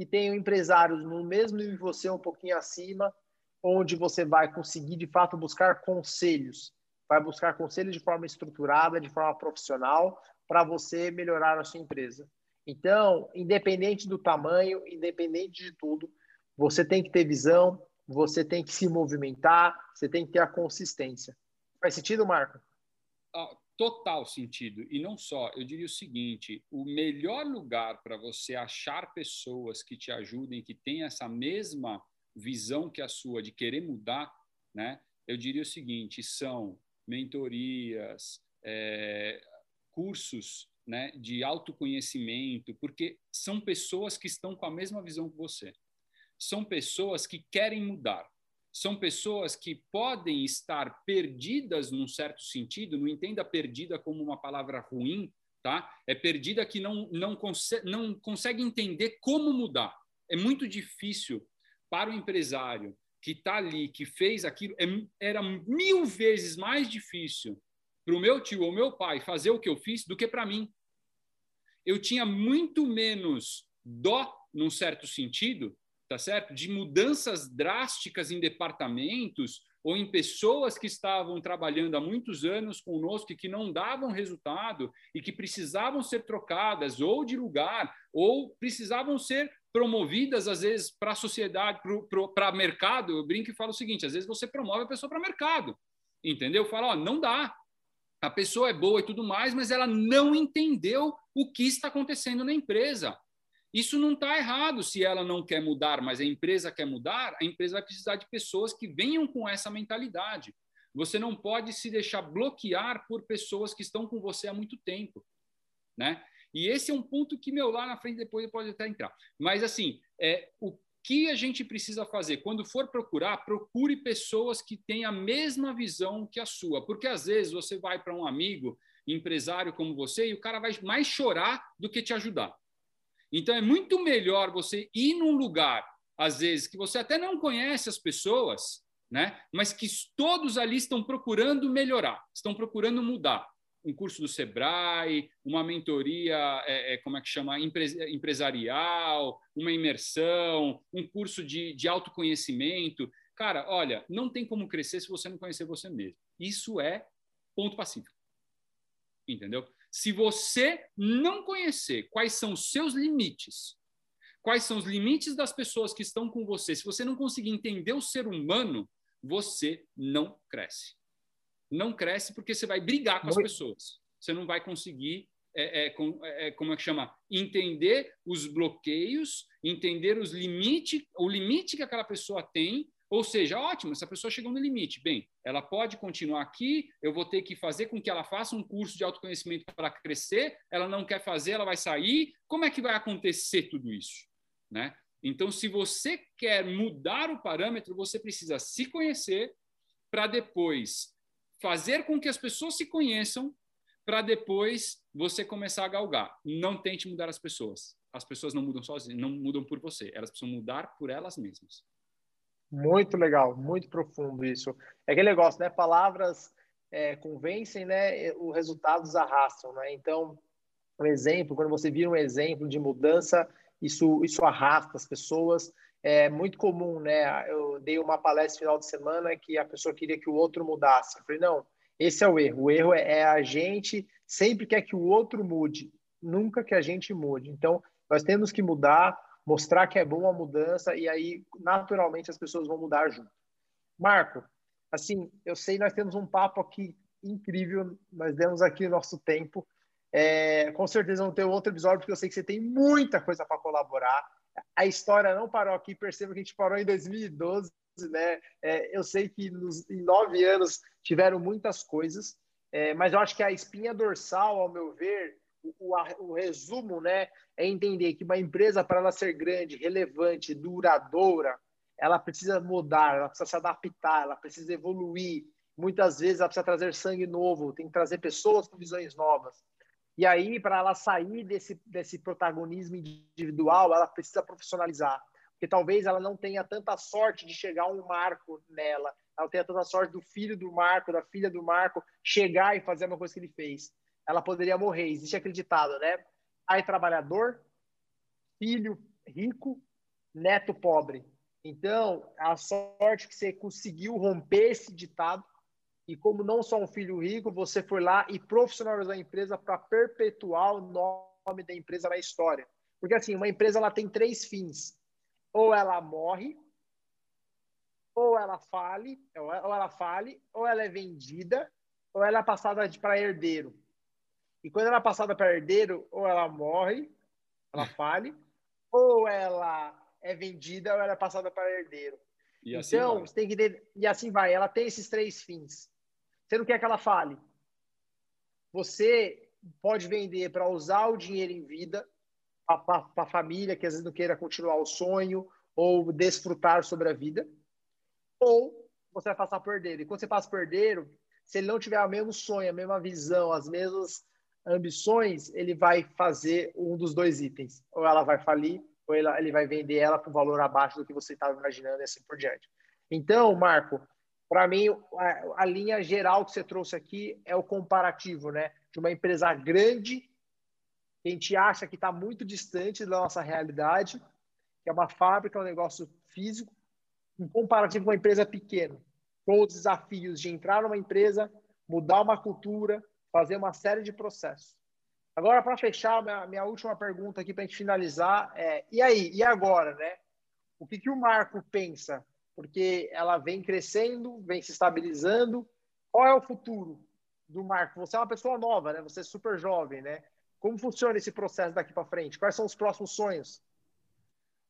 que tenham empresários no mesmo nível que você, um pouquinho acima, onde você vai conseguir, de fato, buscar conselhos. Vai buscar conselhos de forma estruturada, de forma profissional, para você melhorar a sua empresa. Então, independente do tamanho, independente de tudo, você tem que ter visão, você tem que se movimentar, você tem que ter a consistência. Faz sentido, Marco? Ah, total sentido. E não só, eu diria o seguinte: o melhor lugar para você achar pessoas que te ajudem, que têm essa mesma visão que a sua de querer mudar, né? Eu diria o seguinte: são mentorias, é, cursos né, de autoconhecimento, porque são pessoas que estão com a mesma visão que você. São pessoas que querem mudar são pessoas que podem estar perdidas num certo sentido, não entenda perdida como uma palavra ruim, tá? É perdida que não, não, consegue, não consegue entender como mudar. É muito difícil para o empresário que está ali, que fez aquilo, é, era mil vezes mais difícil para o meu tio ou meu pai fazer o que eu fiz do que para mim. Eu tinha muito menos dó, num certo sentido, tá certo? De mudanças drásticas em departamentos ou em pessoas que estavam trabalhando há muitos anos conosco e que não davam resultado e que precisavam ser trocadas ou de lugar ou precisavam ser promovidas às vezes para a sociedade, para mercado. Eu brinco e falo o seguinte: às vezes você promove a pessoa para mercado, entendeu? Fala, ó, não dá. A pessoa é boa e tudo mais, mas ela não entendeu o que está acontecendo na empresa. Isso não está errado se ela não quer mudar, mas a empresa quer mudar, a empresa vai precisar de pessoas que venham com essa mentalidade. Você não pode se deixar bloquear por pessoas que estão com você há muito tempo, né? E esse é um ponto que, meu, lá na frente depois pode até entrar. Mas, assim, é, o que a gente precisa fazer? Quando for procurar, procure pessoas que têm a mesma visão que a sua. Porque, às vezes, você vai para um amigo, empresário como você, e o cara vai mais chorar do que te ajudar. Então, é muito melhor você ir num lugar, às vezes, que você até não conhece as pessoas, né? mas que todos ali estão procurando melhorar, estão procurando mudar. Um curso do Sebrae, uma mentoria, é, é, como é que chama? empresarial, uma imersão, um curso de, de autoconhecimento. Cara, olha, não tem como crescer se você não conhecer você mesmo. Isso é ponto pacífico. Entendeu? Se você não conhecer quais são os seus limites, quais são os limites das pessoas que estão com você, se você não conseguir entender o ser humano, você não cresce. Não cresce porque você vai brigar com as pessoas. Você não vai conseguir, é, é, com, é, como é que chama? Entender os bloqueios, entender os limites, o limite que aquela pessoa tem ou seja, ótimo, essa pessoa chegou no limite. Bem, ela pode continuar aqui, eu vou ter que fazer com que ela faça um curso de autoconhecimento para crescer, ela não quer fazer, ela vai sair. Como é que vai acontecer tudo isso? Né? Então, se você quer mudar o parâmetro, você precisa se conhecer para depois fazer com que as pessoas se conheçam, para depois você começar a galgar. Não tente mudar as pessoas. As pessoas não mudam sozinhas, não mudam por você. Elas precisam mudar por elas mesmas. Muito legal, muito profundo isso. É aquele negócio, né? Palavras é, convencem, né? Os resultados arrastam, né? Então, um exemplo, quando você vira um exemplo de mudança, isso, isso arrasta as pessoas. É muito comum, né? Eu dei uma palestra final de semana que a pessoa queria que o outro mudasse. Eu falei, não, esse é o erro. O erro é, é a gente sempre quer que o outro mude, nunca que a gente mude. Então, nós temos que mudar mostrar que é bom a mudança e aí naturalmente as pessoas vão mudar junto. Marco, assim, eu sei nós temos um papo aqui incrível, nós demos aqui nosso tempo. É, com certeza vamos ter outro episódio porque eu sei que você tem muita coisa para colaborar. A história não parou aqui, perceba que a gente parou em 2012, né? É, eu sei que nos, em nove anos tiveram muitas coisas, é, mas eu acho que a espinha dorsal, ao meu ver, o, o, resumo né, é entender que uma empresa, para ela ser grande, relevante, duradoura, ela precisa mudar, ela precisa se adaptar, ela precisa evoluir. Muitas vezes ela precisa trazer sangue novo, tem que trazer pessoas com visões novas. E aí, para ela sair desse, desse protagonismo individual, ela precisa profissionalizar. Porque talvez ela não tenha tanta sorte de chegar um marco nela, ela tenha tanta sorte do filho do Marco, da filha do Marco, chegar e fazer uma coisa que ele fez ela poderia morrer. Existe acreditado, né? Pai trabalhador, filho rico, neto pobre. Então, a sorte que você conseguiu romper esse ditado e como não só um filho rico, você foi lá e profissionalizou a empresa para perpetuar o nome da empresa na história. Porque assim, uma empresa ela tem três fins: ou ela morre, ou ela fale, ou ela fale, ou ela é vendida, ou ela é passada para herdeiro. E quando ela é passada para herdeiro, ou ela morre, ela [laughs] fale, ou ela é vendida, ou ela é passada para herdeiro. E assim então, você tem que ter... e assim vai. Ela tem esses três fins. Você não quer que ela fale. Você pode vender para usar o dinheiro em vida para a família que às vezes não queira continuar o sonho ou desfrutar sobre a vida, ou você vai passar por herdeiro. E quando você passa por herdeiro, se ele não tiver o mesmo sonho, a mesma visão, as mesmas ambições, ele vai fazer um dos dois itens. Ou ela vai falir, ou ele vai vender ela por valor abaixo do que você estava imaginando e assim por diante. Então, Marco, para mim, a, a, linha geral que você trouxe aqui é o comparativo, né? De uma empresa grande, que a gente acha que está muito distante da nossa realidade, que é uma fábrica, um negócio físico, em comparativo com uma empresa pequena, com os desafios de entrar numa empresa, mudar uma cultura, fazer uma série de processos. Agora, para fechar, minha, minha, última pergunta aqui para a gente finalizar é: e aí, e agora, né? O que, que o Marco pensa? Porque ela vem crescendo, vem se estabilizando. Qual é o futuro do Marco? Você é uma pessoa nova, né? Você é super jovem, né? Como funciona esse processo daqui para frente? Quais são os próximos sonhos?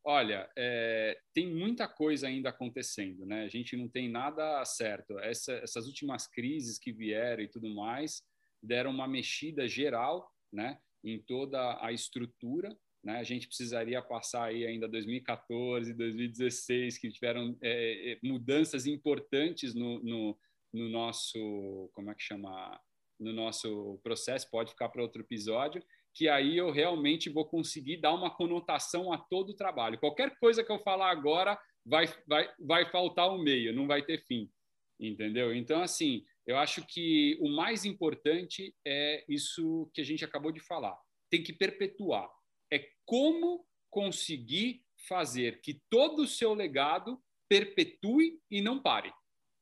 Olha, é, tem muita coisa ainda acontecendo, né? A gente não tem nada certo. Essa, essas últimas crises que vieram e tudo mais deram uma mexida geral, né? Em toda a estrutura, né? A gente precisaria passar aí ainda 2014, 2016, que tiveram é, é, mudanças importantes no, no, no nosso, como é que chama? No nosso processo, pode ficar para outro episódio que aí eu realmente vou conseguir dar uma conotação a todo o trabalho. Qualquer coisa que eu falar agora vai, vai, vai faltar o meio, não vai ter fim, entendeu? Então, assim, eu acho que o mais importante é isso que a gente acabou de falar. Tem que perpetuar. É como conseguir fazer que todo o seu legado perpetue e não pare,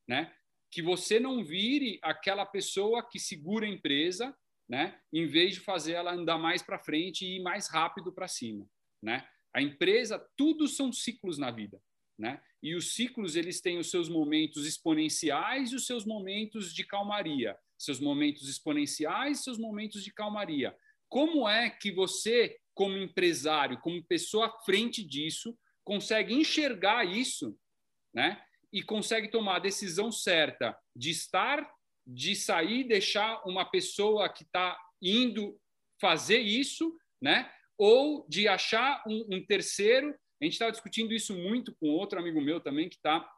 né? Que você não vire aquela pessoa que segura a empresa né? Em vez de fazer ela andar mais para frente e ir mais rápido para cima, né? A empresa, tudo são ciclos na vida, né? E os ciclos eles têm os seus momentos exponenciais e os seus momentos de calmaria, seus momentos exponenciais, seus momentos de calmaria. Como é que você, como empresário, como pessoa à frente disso, consegue enxergar isso, né? E consegue tomar a decisão certa de estar de sair deixar uma pessoa que está indo fazer isso, né? Ou de achar um, um terceiro. A gente estava discutindo isso muito com outro amigo meu também que está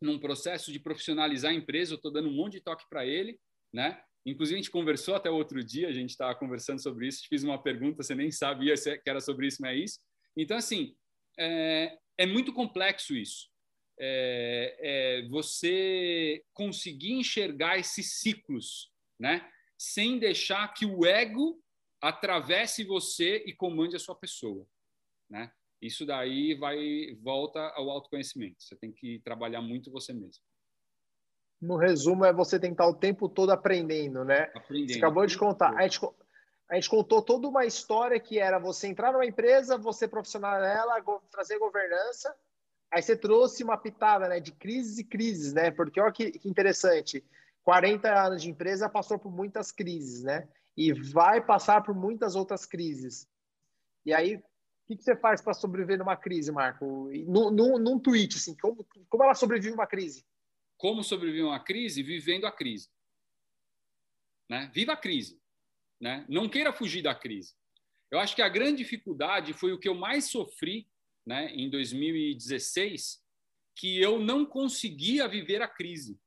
num processo de profissionalizar a empresa. Eu estou dando um monte de toque para ele, né? Inclusive, a gente conversou até outro dia, a gente estava conversando sobre isso, te fiz uma pergunta, você nem sabia que era sobre isso, mas é isso. Então, assim, é, é muito complexo isso é, é você conseguir enxergar esses ciclos, né? Sem deixar que o ego atravesse você e comande a sua pessoa, né? Isso daí vai volta ao autoconhecimento. Você tem que trabalhar muito você mesmo. No resumo, é você tentar o tempo todo aprendendo, né? Aprendendo. Você acabou de contar. A gente, a gente contou toda uma história que era você entrar numa empresa, você profissional nela, trazer governança, Aí você trouxe uma pitada né, de crises e crises, né? Porque olha que, que interessante. 40 anos de empresa passou por muitas crises, né? E vai passar por muitas outras crises. E aí, que, que você faz para sobreviver numa crise, Marco? Num, num, num tweet, assim, como, como ela sobrevive uma crise? Como sobreviver uma crise? Vivendo a crise. Né? Viva a crise. Né? Não queira fugir da crise. Eu acho que a grande dificuldade foi o que eu mais sofri né, em 2016, que eu não conseguia viver a crise.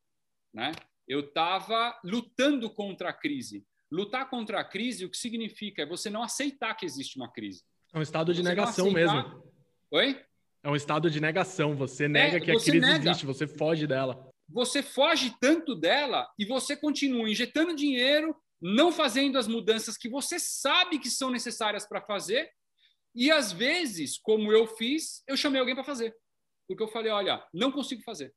Né? Eu estava lutando contra a crise. Lutar contra a crise, o que significa? É você não aceitar que existe uma crise. É um estado de você negação mesmo. Oi? É um estado de negação. Você nega é, que a crise nega. existe, você foge dela. Você foge tanto dela e você continua injetando dinheiro, não fazendo as mudanças que você sabe que são necessárias para fazer, e às vezes, como eu fiz, eu chamei alguém para fazer. Porque eu falei, olha, não consigo fazer.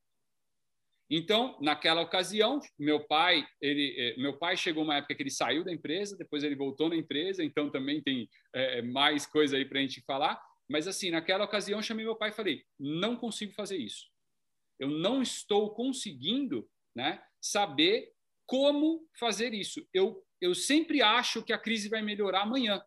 Então, naquela ocasião, meu pai, ele, eh, meu pai chegou uma época que ele saiu da empresa, depois ele voltou na empresa, então também tem é, mais coisa aí para a gente falar. Mas assim, naquela ocasião, eu chamei meu pai e falei: não consigo fazer isso. Eu não estou conseguindo, né, saber como fazer isso. Eu, eu sempre acho que a crise vai melhorar amanhã.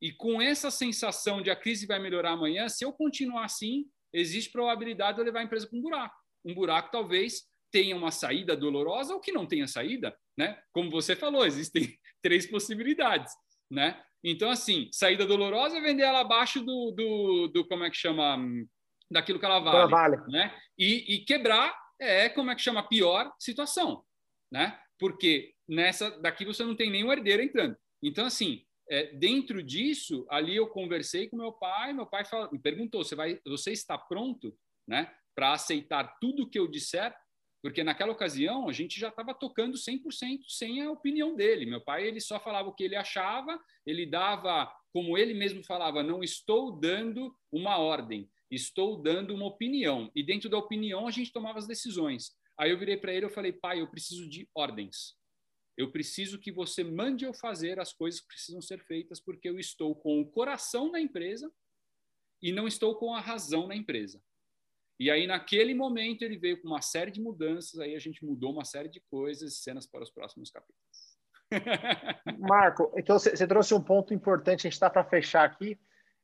E com essa sensação de a crise vai melhorar amanhã, se eu continuar assim, existe probabilidade de eu levar a empresa para um buraco. Um buraco talvez tenha uma saída dolorosa ou que não tenha saída, né? Como você falou, existem [laughs] três possibilidades, né? Então, assim, saída dolorosa é vender ela abaixo do, do, do como é que chama, daquilo que ela vale, ela vale. né? E, e quebrar é, como é que chama, pior situação, né? Porque nessa daqui você não tem nenhum herdeiro entrando. Então, assim, é, dentro disso, ali eu conversei com meu pai, meu pai falou, me perguntou, você, vai, você está pronto né, para aceitar tudo o que eu disser? Porque naquela ocasião a gente já estava tocando 100% sem a opinião dele. Meu pai ele só falava o que ele achava, ele dava, como ele mesmo falava, não estou dando uma ordem, Estou dando uma opinião. E dentro da opinião a gente tomava as decisões. Aí eu virei para ele e falei, pai, eu preciso de ordens. Eu preciso que você mande eu fazer as coisas que precisam ser feitas, porque eu estou com o coração na empresa e não estou com a razão na empresa. E aí, naquele momento, ele veio com uma série de mudanças, aí a gente mudou uma série de coisas, cenas para os próximos capítulos. [laughs] Marco, então você trouxe um ponto importante, a gente está para fechar aqui.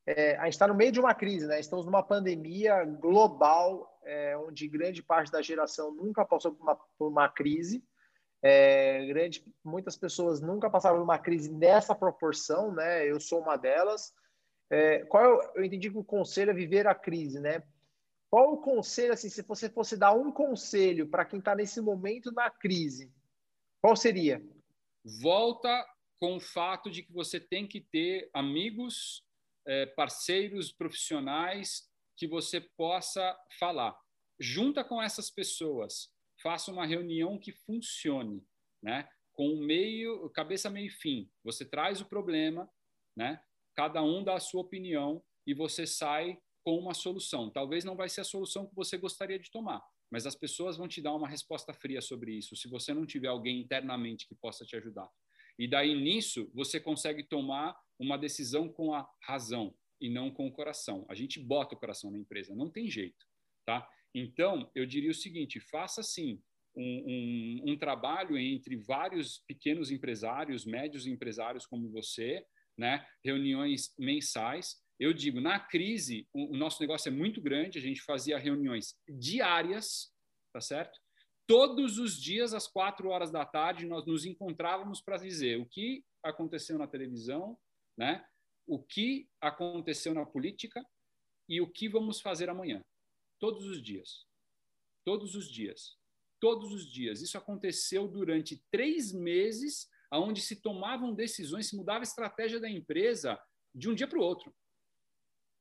É, a gente está no meio de uma crise, né? Estamos numa pandemia global, é, onde grande parte da geração nunca passou por uma, por uma crise. É, grande, muitas pessoas nunca passaram por uma crise nessa proporção, né? Eu sou uma delas. É, qual eu, eu entendi que o conselho é viver a crise, né? Qual o conselho, assim, se você fosse dar um conselho para quem está nesse momento na crise, qual seria? Volta com o fato de que você tem que ter amigos, é, parceiros profissionais que você possa falar. Junta com essas pessoas, faça uma reunião que funcione, né? Com meio, cabeça meio fim. Você traz o problema, né? Cada um dá a sua opinião e você sai com uma solução. Talvez não vai ser a solução que você gostaria de tomar, mas as pessoas vão te dar uma resposta fria sobre isso, se você não tiver alguém internamente que possa te ajudar. E daí nisso você consegue tomar uma decisão com a razão e não com o coração. A gente bota o coração na empresa, não tem jeito, tá? Então eu diria o seguinte: faça sim um, um, um trabalho entre vários pequenos empresários, médios empresários como você, né? Reuniões mensais eu digo, na crise, o, o nosso negócio é muito grande, a gente fazia reuniões diárias, tá certo? Todos os dias, às quatro horas da tarde, nós nos encontrávamos para dizer o que aconteceu na televisão, né? o que aconteceu na política e o que vamos fazer amanhã. Todos os dias. Todos os dias. Todos os dias. Isso aconteceu durante três meses, onde se tomavam decisões, se mudava a estratégia da empresa de um dia para o outro.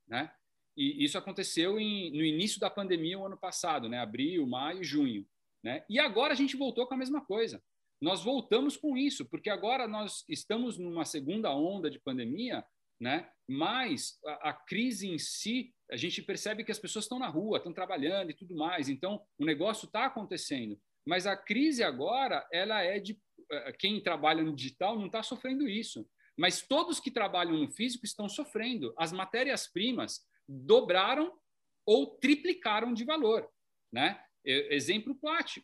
Né? E isso aconteceu em, no início da pandemia o ano passado, né? abril, maio, junho. Né? E agora a gente voltou com a mesma coisa. Nós voltamos com isso, porque agora nós estamos numa segunda onda de pandemia, né? mas a, a crise em si, a gente percebe que as pessoas estão na rua, estão trabalhando e tudo mais, então o negócio está acontecendo. Mas a crise agora, ela é de. Eh, quem trabalha no digital não está sofrendo isso. Mas todos que trabalham no físico estão sofrendo. As matérias-primas dobraram ou triplicaram de valor. Né? Exemplo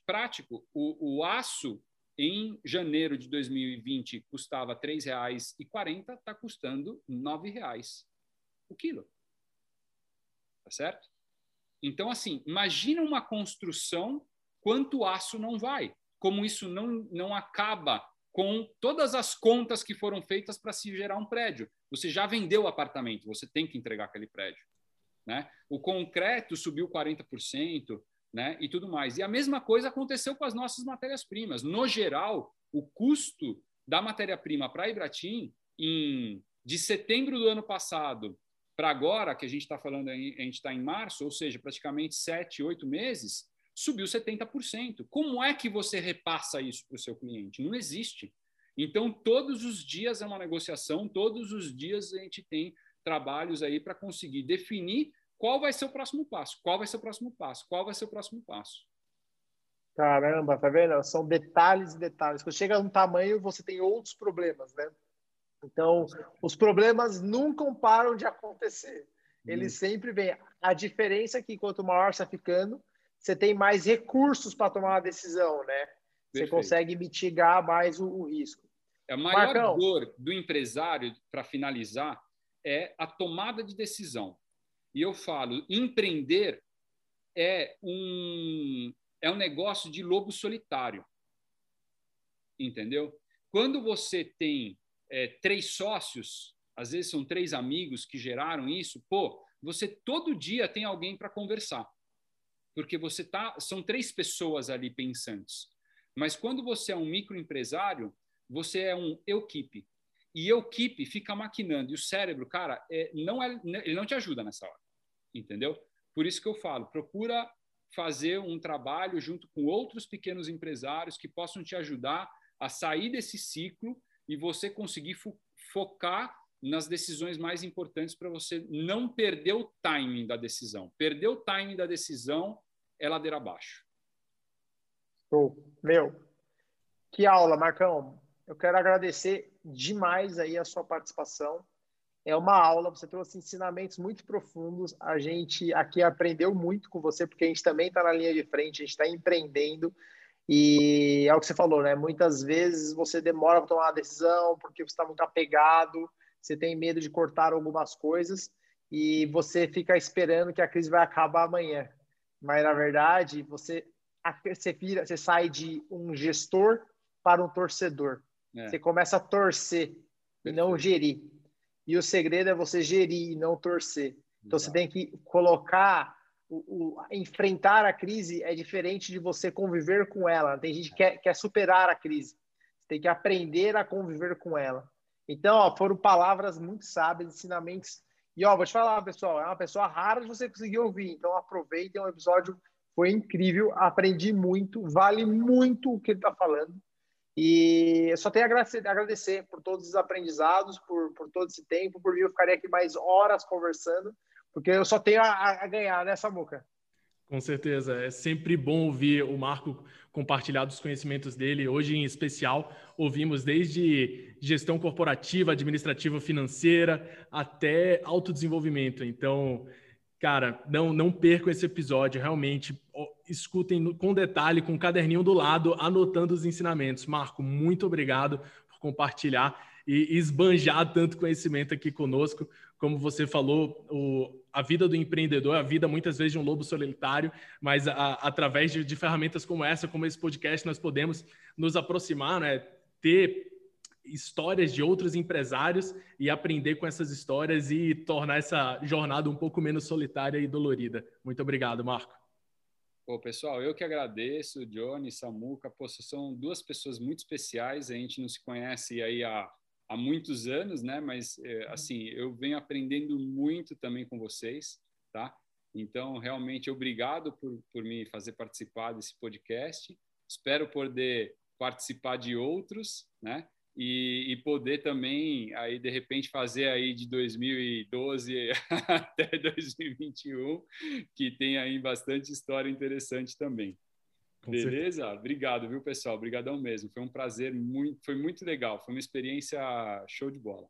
prático: o, o aço em janeiro de 2020 custava R$ 3,40, está custando R$ 9,00 o quilo. Tá certo? Então, assim, imagina uma construção, quanto aço não vai. Como isso não, não acaba com todas as contas que foram feitas para se gerar um prédio. Você já vendeu o apartamento, você tem que entregar aquele prédio. Né? O concreto subiu 40%, né? e tudo mais. E a mesma coisa aconteceu com as nossas matérias-primas. No geral, o custo da matéria-prima para Ibratim, em, de setembro do ano passado para agora, que a gente está falando, a gente está em março, ou seja, praticamente sete, oito meses, subiu 70%. Como é que você repassa isso para o seu cliente? Não existe. Então, todos os dias é uma negociação, todos os dias a gente tem trabalhos aí para conseguir definir qual vai ser o próximo passo, qual vai ser o próximo passo, qual vai ser o próximo passo. Caramba, tá vendo? São detalhes e detalhes. Quando chega a um tamanho, você tem outros problemas, né? Então, os problemas nunca param de acontecer. Eles hum. sempre vêm. A diferença é que quanto maior está ficando, você tem mais recursos para tomar uma decisão, né? Você consegue mitigar mais o, o, risco. A maior Marcão. dor do empresário, para finalizar, é a tomada de decisão. E eu falo, empreender é um, é um negócio de lobo solitário. Entendeu? Quando você tem é, três sócios, às vezes são três amigos que geraram isso, pô, você todo dia tem alguém para conversar porque você tá, são três pessoas ali pensantes. Mas quando você é um microempresário, você é um equipe. E equipe fica maquinando. E o cérebro, cara, é, não é, ele não te ajuda nessa hora. Entendeu? Por isso que eu falo, procura fazer um trabalho junto com outros pequenos empresários que possam te ajudar a sair desse ciclo e você conseguir fo focar nas decisões mais importantes para você não perder o timing da decisão. Perder o timing da decisão é ladeira abaixo. Show. Meu, que aula, Marcão. Eu quero agradecer demais aí a sua participação. É uma aula, você trouxe ensinamentos muito profundos. A gente aqui aprendeu muito com você, porque a gente também está na linha de frente, a gente está empreendendo. E é o que você falou, né? Muitas vezes você demora para tomar uma decisão porque você está muito apegado, você tem medo de cortar algumas coisas e você fica esperando que a crise vai acabar amanhã. Mas na verdade, você você, vira, você sai de um gestor para um torcedor. É. Você começa a torcer e não gerir. E o segredo é você gerir e não torcer. Então Exato. você tem que colocar o, o, enfrentar a crise é diferente de você conviver com ela. Tem gente que quer, quer superar a crise. Você tem que aprender a conviver com ela. Então, ó, foram palavras muito sábias, ensinamentos. E ó, vou te falar, pessoal, é uma pessoa rara de você conseguir ouvir. Então, aproveitem, o episódio foi incrível, aprendi muito, vale muito o que ele está falando. E só tenho a agradecer, por todos os aprendizados, por, por todo esse tempo. Por mim, eu ficaria aqui mais horas conversando, porque eu só tenho a, a ganhar nessa muca. Com certeza. É sempre bom ouvir o Marco compartilhar dos conhecimentos dele. Hoje, em especial, ouvimos desde gestão corporativa, administrativa, financeira, até autodesenvolvimento. Então, cara, não, não percam esse episódio. Realmente, escutem com detalhe, com o um caderninho do lado, anotando os ensinamentos. Marco, muito obrigado por compartilhar e esbanjar tanto conhecimento aqui conosco. Como você falou, o, a vida do empreendedor a vida muitas vezes de um lobo solitário, mas a, através de, de, ferramentas como essa, como esse podcast, nós podemos nos aproximar, né? ter histórias de outros empresários e aprender com essas histórias e tornar essa jornada um pouco menos solitária e dolorida. Muito obrigado, Marco. Pô, pessoal, eu que agradeço, Johnny, Samuca, pô, são duas pessoas muito especiais, a gente não se conhece aí há há muitos anos, né? Mas é, uhum. assim, eu venho aprendendo muito também com vocês, tá? Então, realmente, obrigado por, por me fazer participar desse podcast. Espero poder participar de outros, né? E, e, poder também aí de repente fazer aí de 2012 [laughs] até 2021 que tem aí bastante história interessante também. Beleza? Obrigado, viu, pessoal? Obrigadão mesmo. Foi um prazer, muito, foi muito legal. Foi uma experiência show de bola.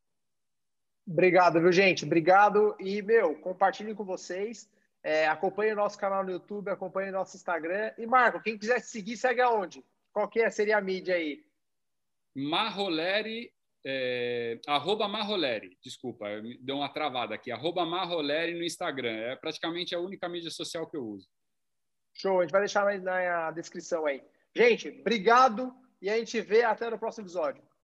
Obrigado, viu, gente? Obrigado. E, meu, compartilhem com vocês. É, acompanhe o nosso canal no YouTube, acompanhe o nosso Instagram. E, Marco, quem quiser seguir, segue aonde? Qual que é, seria a mídia aí? Marroleri, é, arroba Marroleri, desculpa, deu uma travada aqui. Arroba Marroleri no Instagram. É praticamente a única mídia social que eu uso. Show, a gente vai deixar na descrição aí. Gente, obrigado e a gente vê até no próximo episódio.